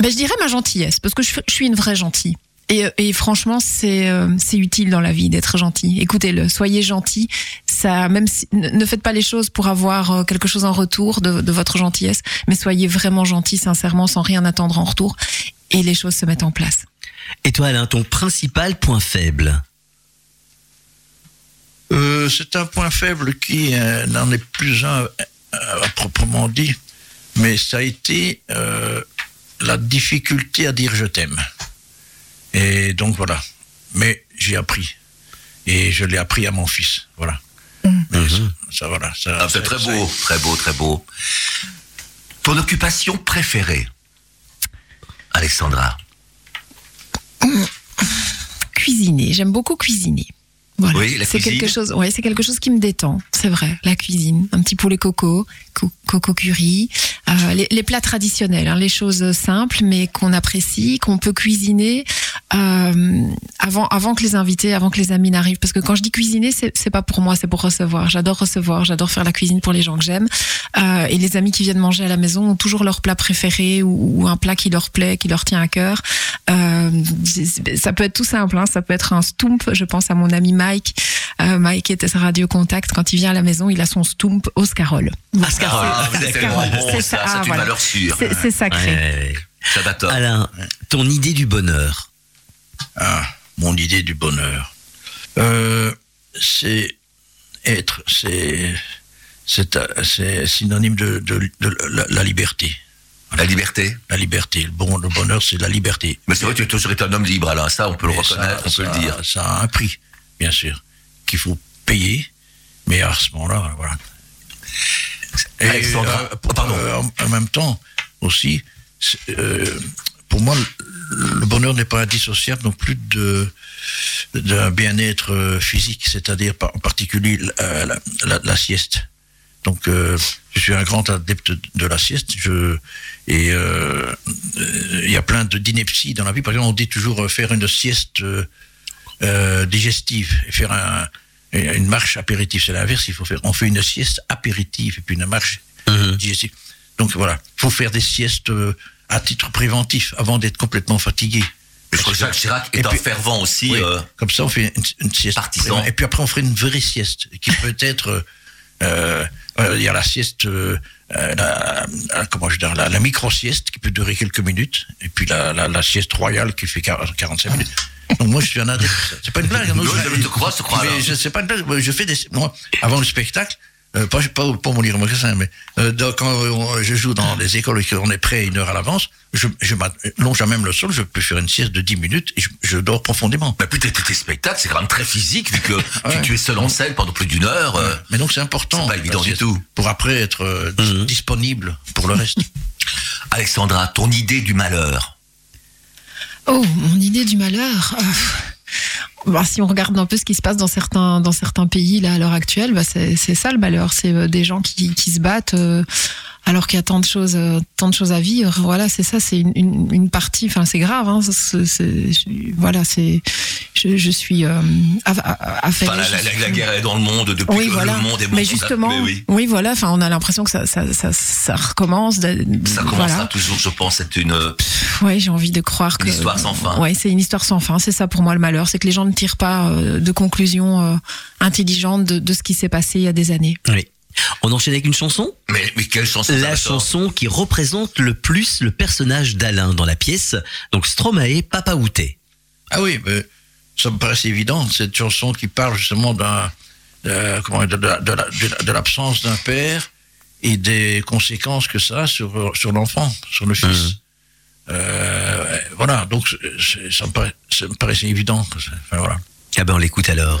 [SPEAKER 3] ben, je dirais ma gentillesse, parce que je, je suis une vraie gentille. Et, et franchement, c'est euh, c'est utile dans la vie d'être gentil. Écoutez-le, soyez gentil. Ça, même si, ne, faites pas les choses pour avoir euh, quelque chose en retour de, de votre gentillesse, mais soyez vraiment gentil, sincèrement, sans rien attendre en retour, et les choses se mettent en place.
[SPEAKER 2] Et toi, Alain, ton principal point faible
[SPEAKER 4] Euh, c'est un point faible qui euh, n'en est plus un euh, à proprement dit, mais ça a été euh, la difficulté à dire je t'aime. Et donc voilà. Mais j'ai appris. Et je l'ai appris à mon fils. Voilà. Mais ça, ça, voilà. Ça,
[SPEAKER 1] Ah, c'est très
[SPEAKER 4] ça-
[SPEAKER 1] beau, très beau, très beau. Ton occupation préférée, Alexandra?
[SPEAKER 3] Cuisiner, j'aime beaucoup cuisiner. Voilà.
[SPEAKER 1] Oui,
[SPEAKER 3] c'est
[SPEAKER 1] cuisine.
[SPEAKER 3] quelque chose, ouais, c'est quelque chose qui me détend, c'est vrai. La cuisine, un petit poulet coco, co- coco curry, euh, les, les plats traditionnels, hein, les choses simples mais qu'on apprécie, qu'on peut cuisiner euh, avant, avant que les invités, avant que les amis n'arrivent. Parce que quand je dis cuisiner, c'est pas pour moi, c'est pour recevoir. J'adore recevoir, j'adore faire la cuisine pour les gens que j'aime. Euh, et les amis qui viennent manger à la maison ont toujours leur plat préféré ou, ou un plat qui leur plaît, qui leur tient à cœur. Euh, ça peut être tout simple, hein, ça peut être un stump. Je pense à mon ami Mike. Euh, Mike était sa radio contact. Quand il vient à la maison, il a son stump Oscarole.
[SPEAKER 2] Oscarole.
[SPEAKER 1] Ah,
[SPEAKER 3] C'est-
[SPEAKER 1] bon, ça,
[SPEAKER 3] ah,
[SPEAKER 1] c'est une
[SPEAKER 3] voilà.
[SPEAKER 1] valeur sûre.
[SPEAKER 3] C'est c'est sacré.
[SPEAKER 2] Ouais. Alain, ton idée du bonheur.
[SPEAKER 4] Ah, mon idée du bonheur. Euh, c'est être, c'est, c'est, synonyme de, de- de la, la liberté.
[SPEAKER 1] La liberté.
[SPEAKER 4] La liberté. Le bon, le bonheur, c'est la liberté.
[SPEAKER 1] Mais c'est vrai, tu as toujours été un homme libre, Alain. Ça, on peut le reconnaître,
[SPEAKER 4] ça-
[SPEAKER 1] on peut
[SPEAKER 4] ça-
[SPEAKER 1] le dire.
[SPEAKER 4] Ça a un prix, bien sûr, qu'il faut payer. Mais à ce moment-là, voilà. Et,
[SPEAKER 1] Alexandra,
[SPEAKER 4] euh,
[SPEAKER 1] oh, pardon.
[SPEAKER 4] euh, en, en même temps, aussi, euh, pour moi, le, bonheur n'est pas indissociable non plus de d'un bien-être euh, physique, c'est-à-dire en particulier la, la- la- la sieste. Donc, euh, je suis un grand adepte de la sieste. Je, et euh, euh, il y a plein de d'inepties dans la vie. Par exemple, on dit toujours faire une sieste euh, digestive et faire un, une marche apéritive. C'est l'inverse. Il faut faire. On fait une sieste apéritive et puis une marche digestive. Donc voilà, il faut faire des siestes à titre préventif avant d'être complètement fatigué.
[SPEAKER 1] Je crois que Jacques Chirac
[SPEAKER 4] Et
[SPEAKER 1] est un
[SPEAKER 4] puis-
[SPEAKER 1] fervent aussi.
[SPEAKER 4] Oui,
[SPEAKER 1] euh,
[SPEAKER 4] Comme ça, on fait une, une sieste.
[SPEAKER 1] Partisan.
[SPEAKER 4] Et puis après, on ferait une vraie sieste qui peut être. euh, euh, euh, Il y a la sieste, euh, euh, la, la- comment je dire, la, la micro-sieste qui peut durer quelques minutes, et puis la, la, sieste royale qui fait 40 45 minutes. Donc moi, je suis un adepte. C'est pas une blague. hein, non,
[SPEAKER 1] Oui, je te crois, je crois,
[SPEAKER 4] Mais je sais pas une blague. Je fais des. Moi, avant le spectacle. Euh, pas, pas pour mon lire magasin, mais euh, quand euh, je joue dans les écoles et qu'on est prêt une heure à l'avance, je, je m'allonge à même le sol, je peux faire une sieste de 10 minutes et je, je dors profondément.
[SPEAKER 1] Mais puis tes, tes spectacles, c'est quand même très physique, vu que tu,
[SPEAKER 4] Ouais.
[SPEAKER 1] tu es seul en scène pendant plus d'une heure. euh,
[SPEAKER 4] Mais donc c'est important.
[SPEAKER 1] c'est pas évident du tout.
[SPEAKER 4] Pour après être euh, dis- disponible pour le reste.
[SPEAKER 1] Alexandra, ton idée du malheur.
[SPEAKER 3] Oh, mon idée du malheur. Bah, si on regarde un peu ce qui se passe dans certains, dans certains pays là à l'heure actuelle, bah, c'est c'est ça le malheur. C'est euh, des gens qui, qui se battent euh, alors qu'il y a tant de choses, euh, tant de choses à vivre. Voilà, c'est ça. C'est une, une, une partie. Enfin, c'est grave. Hein, c'est- c'est- je- voilà, c'est. Je, je suis euh, aff- affairée,
[SPEAKER 1] Enfin, la, la- la- guerre est dans le monde depuis
[SPEAKER 3] oui,
[SPEAKER 1] que
[SPEAKER 3] voilà.
[SPEAKER 1] le monde est
[SPEAKER 3] Mais
[SPEAKER 1] mort.
[SPEAKER 3] justement,
[SPEAKER 1] Mais
[SPEAKER 3] oui.
[SPEAKER 1] oui.
[SPEAKER 3] voilà. Enfin, on a l'impression que ça, ça, ça, ça recommence.
[SPEAKER 1] Ça commence
[SPEAKER 3] voilà.
[SPEAKER 1] toujours, je pense, être une.
[SPEAKER 3] Ouais, j'ai envie de croire que.
[SPEAKER 1] Une histoire sans fin.
[SPEAKER 3] Ouais, c'est une histoire sans fin. C'est ça pour moi le malheur, c'est que les gens ne tirent pas euh, de conclusions euh, intelligentes de, de ce qui s'est passé il y a des années.
[SPEAKER 2] Oui. On enchaîne avec une chanson?
[SPEAKER 1] Mais, mais quelle chanson
[SPEAKER 2] La chanson qui représente le plus le personnage d'Alain dans la pièce, donc Stromae Papa Outé.
[SPEAKER 4] ah oui, mais ça me paraissait évident, cette chanson qui parle justement d'un, euh, de, de, la- de la- de la- de l'absence d'un père et des conséquences que ça a sur, sur l'enfant, sur le fils. Euh, voilà, donc ça me, paraît- ça me paraissait évident. Enfin, voilà.
[SPEAKER 2] Ah ben on l'écoute alors.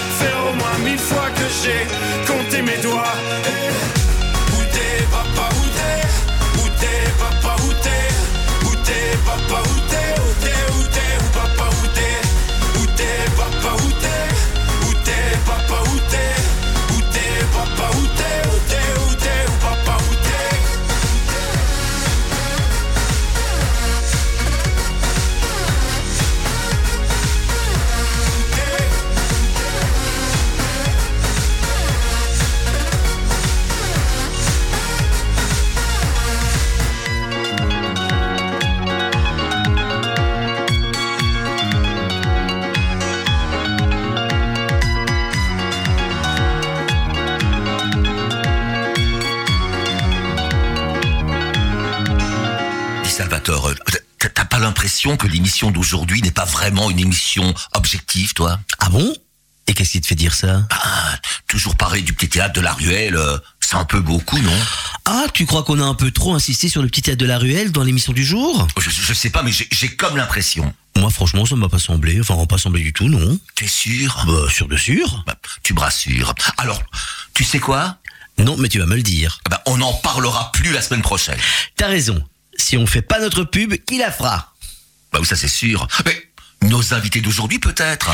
[SPEAKER 10] au moins mille fois que j'ai compté mes doigts. Eh, Où t'es papa, où t'es? Où t'es papa, où t'es? Où t'es papa, Où
[SPEAKER 1] l'impression que l'émission d'aujourd'hui n'est pas vraiment une émission objective, toi
[SPEAKER 2] Ah bon? Et qu'est-ce qui te fait dire ça?
[SPEAKER 1] Ah, Toujours parler du petit théâtre de la ruelle, euh, c'est un peu beaucoup, non?
[SPEAKER 2] Ah, tu crois qu'on a un peu trop insisté sur le petit théâtre de la ruelle dans l'émission du jour?
[SPEAKER 1] Je, je sais pas, mais j'ai comme l'impression.
[SPEAKER 2] Moi, franchement, ça m'a pas semblé. Enfin, pas semblé du tout, non.
[SPEAKER 1] T'es sûr?
[SPEAKER 2] Bah, sûr de sûr.
[SPEAKER 1] Bah, Tu me rassures. Alors, tu sais quoi?
[SPEAKER 2] Non, mais tu vas me le dire.
[SPEAKER 1] Ah bah, On n'en parlera plus la semaine prochaine.
[SPEAKER 2] T'as raison. Si on fait pas notre pub, qui la fera?
[SPEAKER 1] Bah oui, ça c'est sûr. Mais nos invités d'aujourd'hui peut-être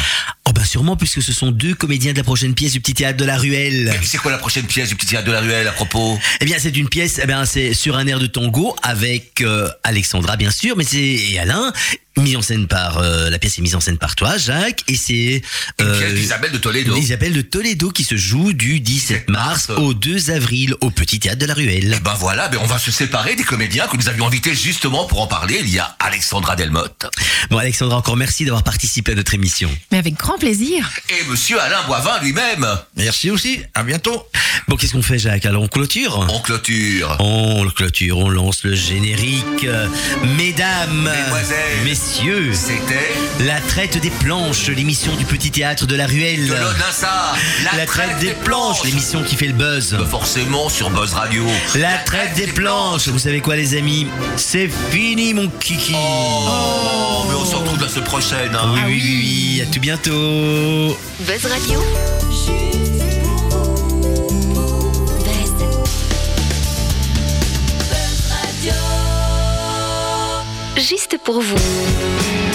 [SPEAKER 2] Oh bah sûrement, puisque ce sont deux comédiens de la prochaine pièce du petit théâtre de la ruelle.
[SPEAKER 1] Mais c'est quoi la prochaine pièce du petit théâtre de la ruelle à propos?
[SPEAKER 2] Eh bien, c'est une pièce, eh bien, c'est sur un air de tango avec euh, Alexandra, bien sûr, mais c'est et Alain, mise en scène par euh, la pièce est mise en scène par toi, Jacques, et c'est
[SPEAKER 1] Une
[SPEAKER 2] euh,
[SPEAKER 1] pièce d'Isabelle de Toledo.
[SPEAKER 2] Isabelle de Toledo qui se joue du 17 mars au 2 avril au petit théâtre de la ruelle.
[SPEAKER 1] Eh ben voilà, ben on va se séparer des comédiens que nous avions invités justement pour en parler. Il y a Alexandra Delmotte
[SPEAKER 2] Bon, Alexandra, encore merci d'avoir participé à notre émission.
[SPEAKER 3] Mais avec grand plaisir.
[SPEAKER 1] et Monsieur Alain Boivin lui-même.
[SPEAKER 4] Merci aussi, à bientôt.
[SPEAKER 2] Bon, qu'est-ce qu'on fait, Jacques? Alors, on clôture?
[SPEAKER 1] On clôture.
[SPEAKER 2] On clôture, on lance le générique. Euh, Mesdames,
[SPEAKER 1] Mesdemoiselles.
[SPEAKER 2] messieurs,
[SPEAKER 1] C'était
[SPEAKER 2] la traite des planches, l'émission du petit théâtre de la ruelle. La traite des planches, l'émission qui fait le buzz.
[SPEAKER 1] Euh, Forcément sur Buzz Radio.
[SPEAKER 2] La traite des planches, vous savez quoi les amis? C'est fini mon kiki
[SPEAKER 1] Oh, mais on se retrouve la semaine prochaine. hein.
[SPEAKER 2] Oui, oui, oui, oui, à tout bientôt
[SPEAKER 7] Buzz Radio. Juste pour vous.